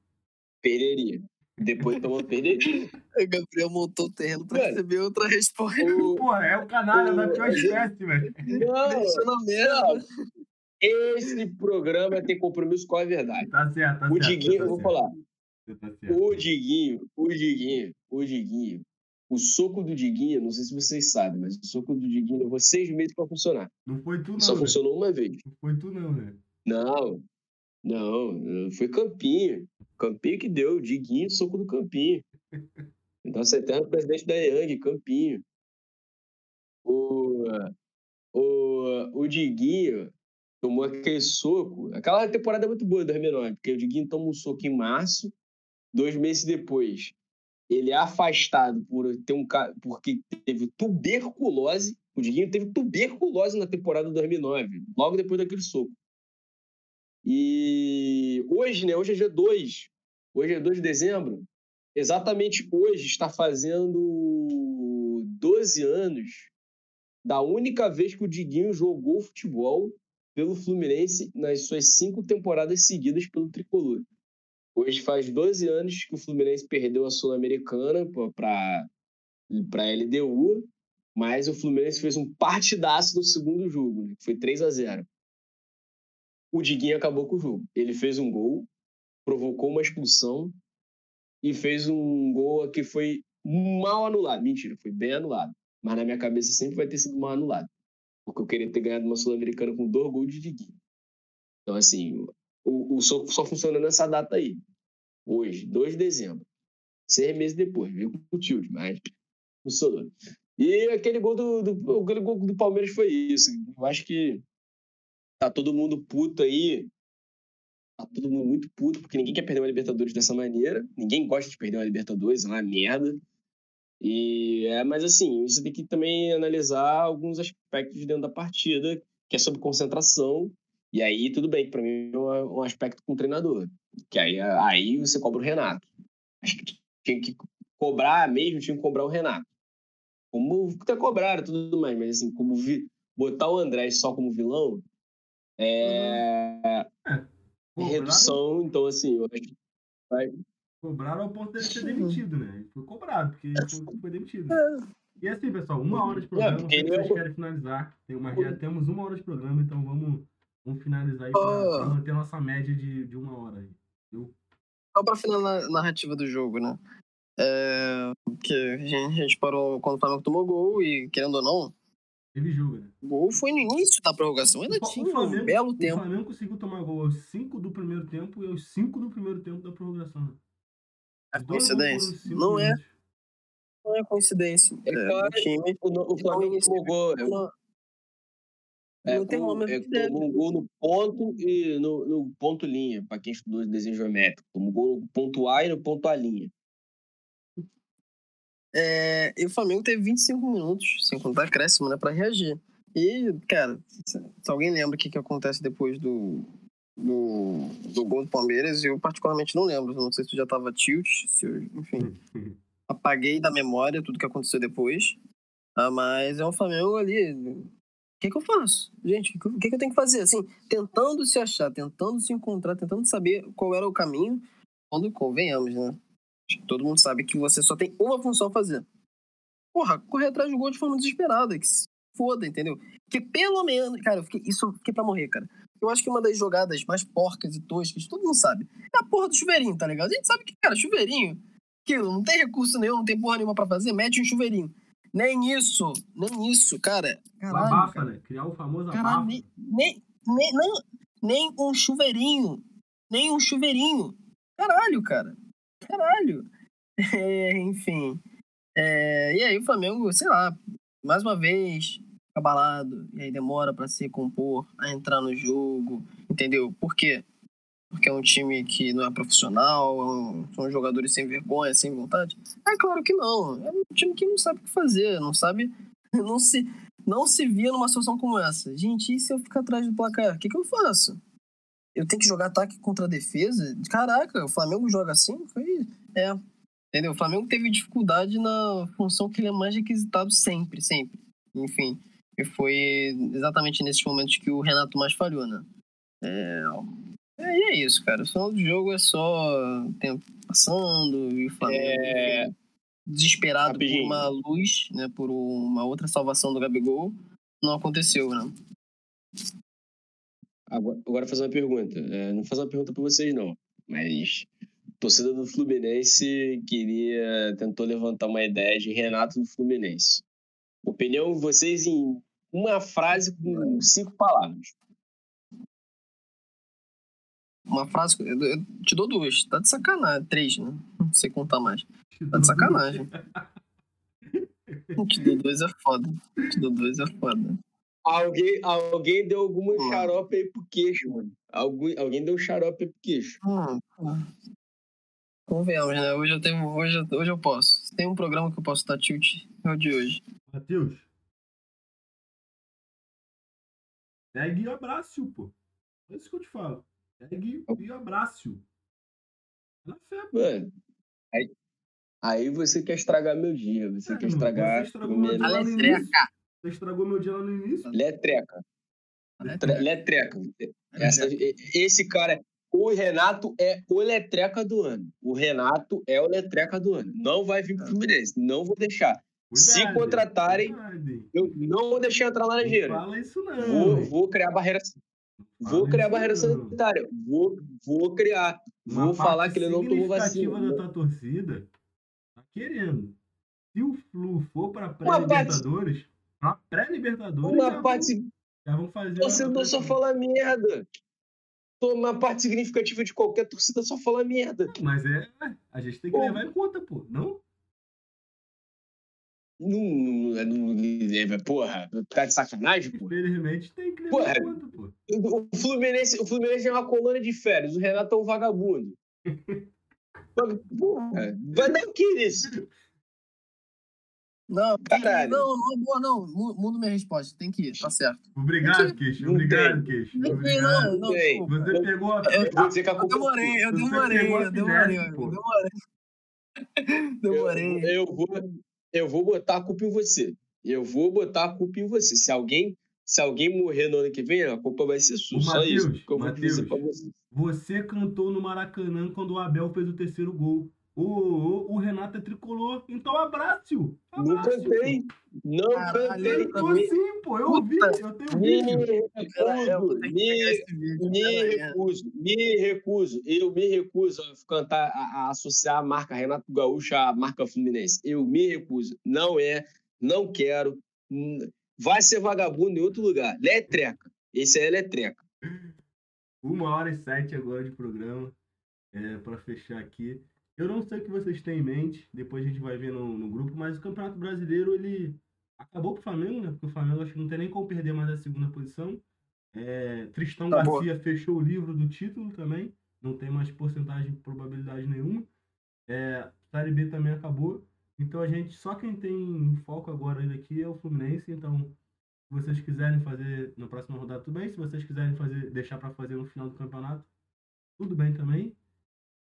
Perderia. Depois de tomar perderia. O Gabriel montou o terreno pra velho, receber outra resposta. O... Porra, é o canalha o... da pior espécie, velho. Não, não. Esse programa tem compromisso com a verdade. Tá certo, tá o certo. Diguinho, tá eu vou certo. falar. Tá o Diguinho, o Diguinho, o Diguinho o soco do Diguinho, não sei se vocês sabem, mas o soco do Diguinho levou seis meses para funcionar. Não foi tu, não. Só né? funcionou uma vez. Não foi tu, não, né? Não. Não, foi Campinho. Campinho que deu, Diguinho, soco do Campinho. Nosso eterno presidente da Yang, Campinho. O, o, o Diguinho tomou aquele soco. Aquela temporada é muito boa, 2009, porque o Diguinho toma um soco em março, dois meses depois. Ele é afastado por ter um porque teve tuberculose. O Diguinho teve tuberculose na temporada de 2009, logo depois daquele soco. E hoje, né? Hoje é dia 2. Hoje é 2 de dezembro. Exatamente hoje está fazendo 12 anos da única vez que o Diguinho jogou futebol pelo Fluminense nas suas cinco temporadas seguidas pelo Tricolor. Hoje faz 12 anos que o Fluminense perdeu a Sul-Americana para a LDU, mas o Fluminense fez um partidaço no segundo jogo, né? foi 3 a 0 o Diguinho acabou com o jogo. Ele fez um gol, provocou uma expulsão e fez um gol que foi mal anulado. Mentira, foi bem anulado. Mas na minha cabeça sempre vai ter sido mal anulado. Porque eu queria ter ganhado uma Sul-Americana com dois gols de Diguinho. Então, assim, o, o soco só funciona nessa data aí. Hoje, 2 de dezembro. Seis meses depois, viu com o tilt, mas funcionou. E aquele gol do, do, aquele gol do Palmeiras foi isso. Eu acho que tá todo mundo puto aí. Tá todo mundo muito puto, porque ninguém quer perder uma Libertadores dessa maneira. Ninguém gosta de perder uma Libertadores, é uma merda. E é, mas assim, você tem que também analisar alguns aspectos dentro da partida, que é sobre concentração. E aí, tudo bem, para mim é um aspecto com o treinador. Que aí, aí você cobra o Renato. Acho que tinha que cobrar mesmo, tinha que cobrar o Renato. Como até cobraram tudo mais, mas assim, como vi, botar o André só como vilão, é, é redução, então assim, eu acho que vai. Cobraram ao ponto dele ser demitido, né? Foi cobrado, porque foi, foi demitido. É. E assim, pessoal, uma hora de programa, é, vocês querem finalizar. Tem uma, já temos uma hora de programa, então vamos, vamos finalizar aí para oh. manter a nossa média de, de uma hora aí. Viu? Só para finalizar a narrativa do jogo, né? É, que a gente, a gente parou quando o Flamengo tomou gol e, querendo ou não, ele julga, né? O gol foi no início da prorrogação, ainda o, tinha Flamengo, um belo tempo. O Flamengo conseguiu tomar gol aos 5 do primeiro tempo e aos 5 do primeiro tempo da prorrogação. Né? É coincidência? Não é. Não é coincidência. É, é o time. O, o Flamengo tomou gol. Não, é, tem um, é, tomou um gol no ponto e no, no ponto linha, para quem estudou desenho geométrico. Tomou um gol no ponto A e no ponto A linha. É, e o Flamengo teve 25 minutos, sem contar acréscimo, né, pra reagir. E, cara, se, alguém lembra o que, que acontece depois do, do, do gol do Palmeiras, eu particularmente não lembro. Não sei se tu já tava tilt, se eu, enfim. apaguei da memória tudo que aconteceu depois. Ah, mas é um Flamengo ali. O que, que eu faço? Gente, o que, que, eu tenho que fazer? Assim, tentando se achar, tentando se encontrar, tentando saber qual era o caminho, quando convenhamos, né? Todo mundo sabe que você só tem uma função a fazer. Porra, correr atrás do gol de forma desesperada. Que se foda, entendeu? Que pelo menos. Cara, eu fiquei, isso eu fiquei pra morrer, cara. Eu acho que uma das jogadas mais porcas e toscas, todo mundo sabe, é a porra do chuveirinho, tá ligado? A gente sabe que, cara, chuveirinho, aquilo, não tem recurso nenhum, não tem porra nenhuma pra fazer, mete um chuveirinho. Nem isso, nem isso, cara. Caralho, abafa, cara. né? Criar o famoso Caralho, abafa. Nem, nem, nem, não, nem um chuveirinho. Nem um chuveirinho. Caralho, cara caralho. É, enfim. É, e aí o Flamengo, sei lá, mais uma vez, abalado, e aí demora para se compor, a entrar no jogo, entendeu? Por quê? Porque é um time que não é profissional, é são jogadores sem vergonha, sem vontade? É claro que não. É um time que não sabe o que fazer, não sabe. Não se, não se via numa situação como essa. Gente, e se eu ficar atrás do placar? O que, que eu faço? Eu tenho que jogar ataque contra defesa? Caraca, o Flamengo joga assim? Foi é. Entendeu? O Flamengo teve dificuldade na função que ele é mais requisitado sempre, sempre. Enfim. E foi exatamente nesses momentos que o Renato mais falhou, né? É, é, e é isso, cara. O final do jogo é só tempo passando e o Flamengo é... desesperado Rapidinho. por uma luz, né? Por uma outra salvação do Gabigol. Não aconteceu, né? Agora, agora fazer uma pergunta. É, não fazer uma pergunta para vocês, não. Mas torcida do Fluminense queria tentou levantar uma ideia de Renato do Fluminense. Opinião de vocês em uma frase com cinco palavras. uma frase. Eu, eu te dou duas. Tá de sacanagem. Três, né? Não sei contar mais. Tá de sacanagem. te dou dois é foda. Te dou dois é foda. Alguém, alguém deu alguma hum. xarope aí pro queixo, mano. Alguém, alguém deu xarope aí pro queixo. Hum, Convenhamos, né? Hoje eu tenho. Hoje, hoje eu posso. Se tem um programa que eu posso dar tilt, é o de hoje. Matheus. Pegue e abraço, pô. É isso que eu te falo. Pegue e abraço. Na fé, pô. Mano, aí, aí você quer estragar meu dia. Você é, quer estragar. Você estragou meu dia. Você estragou meu dia lá no início. Letreca. Letreca. Letreca. Essa, esse cara. O Renato é o letreca do ano. O Renato é o letreca do ano. Não vai vir pro tá. Fluminense. Não vou deixar. Cuidado, Se contratarem, cuidado. eu não vou deixar entrar laranjeira. Não fala isso não. Vou, vou criar barreira. Vou criar barreira não. sanitária. Vou, vou criar. Uma vou falar que ele não tomou vacina. da tua torcida tá querendo. Se o Flu for para pré-libertadores, para pré-libertadores, uma já, parte... vão, já vão fazer. Não só fala merda uma parte significativa de qualquer torcida só fala merda. Mas é, a gente tem que pô. levar em conta, pô, não? Não, não, não, porra, tá de sacanagem, pô. Infelizmente tem que levar porra, em conta, pô. O Fluminense, o Fluminense é uma colônia de férias, o Renato é um vagabundo. porra, vai dar o que isso? Não, Caralho. não, não, boa, não. Muda minha resposta. Tem que ir, tá certo. Obrigado, Queixo. Obrigado, Queixo. Obrigado. Não, não, Você pegou a. Eu, eu, dizer que a eu demorei, eu demorei, eu demorei, eu demorei. Demorei. Eu, eu, vou, eu vou botar a culpa em você. Eu vou botar a culpa em você. Se alguém, se alguém morrer no ano que vem, a culpa vai ser sua. Só Mateus, isso que eu vou Mateus, dizer pra você. Você cantou no Maracanã quando o Abel fez o terceiro gol. O, o, Renato é tricolor, então abraço. Não cantei. Não cantei. Cantou sim, pô. Eu ouvi, eu tenho vídeo. Me, me, recuso, me recuso. Eu me recuso a cantar, a, a associar a marca Renato Gaúcho à marca Fluminense. Eu me recuso. Não é, não quero. Vai ser vagabundo em outro lugar. Letreca. Esse é letreca. Uma hora e sete agora de programa. É, para fechar aqui. Eu não sei o que vocês têm em mente, depois a gente vai ver no, no grupo, mas o Campeonato Brasileiro, ele acabou pro Flamengo, né? Porque o Flamengo acho que não tem nem como perder mais a segunda posição. É, Tristão tá Garcia fechou o livro do título também, não tem mais porcentagem de probabilidade nenhuma. É, Série B também acabou. Então a gente, só quem tem foco agora aqui é o Fluminense. Então, se vocês quiserem fazer na próxima rodada, tudo bem. Se vocês quiserem fazer, deixar para fazer no final do campeonato, tudo bem também.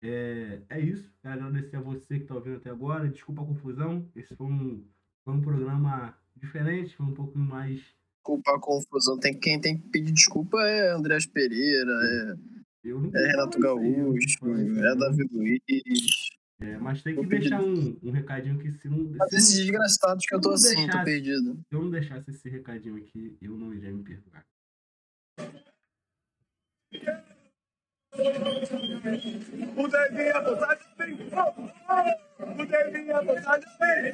É, é isso. Quero agradecer a você que está ouvindo até agora. Desculpa a confusão. Esse foi um, foi um programa diferente, foi um pouco mais. Desculpa a confusão. Tem, quem tem que pedir desculpa é Andrés Pereira, é, é Renato Gaúcho, é Davi Luiz. É, mas tem que deixar um, um recadinho que se não. Mas esses desgraçados que eu tô assim, deixasse, tô perdido. Se eu não deixasse esse recadinho aqui, eu não iria me perdoar. Devinha botar de bem.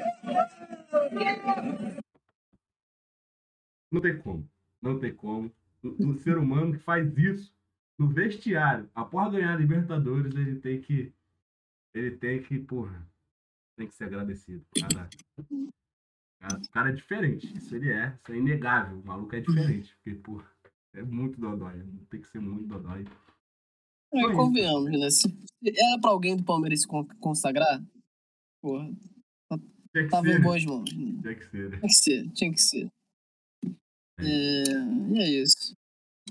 Não tem como. Não tem como. Um ser humano que faz isso no vestiário, após ganhar a Libertadores, ele tem que. Ele tem que, porra. Tem que ser agradecido. Cara, cara, cara é diferente. Isso ele é. Isso é inegável. O maluco é diferente. Porque, porra, é muito dodói. Tem que ser muito dodói. É, convenhamos, né? Se era pra alguém do Palmeiras se consagrar, porra. Tinha tava ser. em boas mãos. Tinha que ser. Tinha que ser, tinha que ser. É. É, e é isso.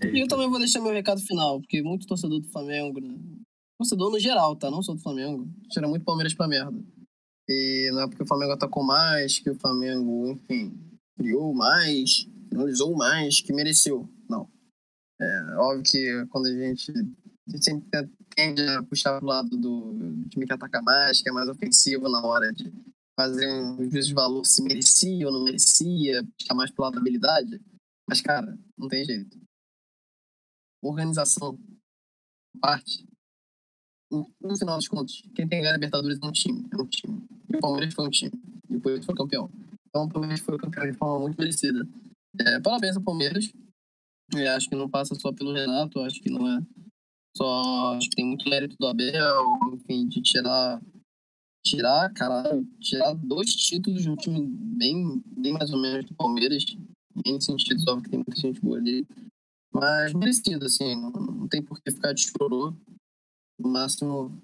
É e eu também vou deixar meu recado final, porque muito torcedor do Flamengo, né? Torcedor no geral, tá? Não sou do Flamengo. Tira muito Palmeiras pra merda. E não é porque o Flamengo atacou mais, que o Flamengo, enfim, criou mais, finalizou mais, que mereceu. Não. É óbvio que quando a gente a gente sempre tende a puxar pro lado do time que ataca mais, que é mais ofensivo na hora de fazer um juízo de valor se merecia ou não merecia, puxar mais pro lado da habilidade. Mas, cara, não tem jeito. Organização, parte. No final dos contos, quem tem a Libertadores é um time. É um time. E o Palmeiras foi um time. Depois foi campeão. Então o Palmeiras foi campeão de forma muito merecida. É, parabéns ao Palmeiras. Eu acho que não passa só pelo Renato, acho que não é Só acho que tem muito mérito do Abel, enfim, de tirar. Tirar, cara, tirar dois títulos de um time bem, bem mais ou menos do Palmeiras. Em sentido, óbvio que tem muita gente boa ali. Mas merecido, assim, não, não tem por que ficar de chorou. No máximo,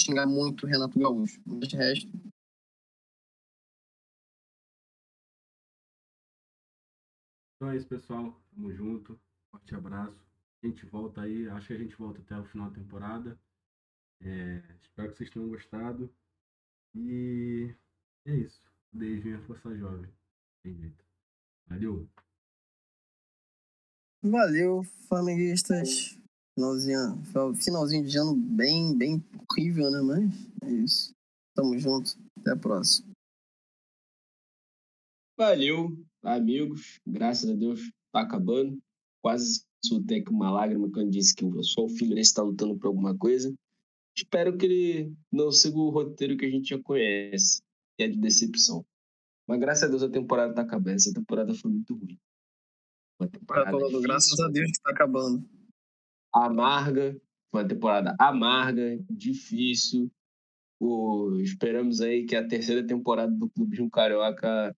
xingar muito o Renato Gaúcho. Mas de resto, Então é isso, pessoal. Tamo junto. Forte abraço. A gente volta aí. Acho que a gente volta até o final da temporada. É, espero que vocês tenham gostado. E é isso. Beijo minha força jovem. Tem jeito. Valeu. Valeu, flamenguistas. Finalzinho, finalzinho de ano bem, bem horrível, né? Mas é isso. Tamo junto. Até a próxima. Valeu, amigos. Graças a Deus tá acabando. Quase soltei aqui uma lágrima quando disse que só o Fluminense está lutando por alguma coisa. Espero que ele não siga o roteiro que a gente já conhece, que é de decepção. Mas graças a Deus a temporada tá acabando. Essa temporada foi muito ruim. Uma temporada falando, graças a Deus que tá acabando. Amarga, foi uma temporada amarga, difícil. O, esperamos aí que a terceira temporada do Clube Carioca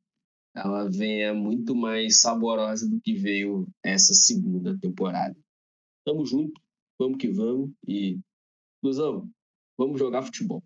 ela venha muito mais saborosa do que veio essa segunda temporada. Tamo junto, vamos que vamos e, Luzão, vamos jogar futebol.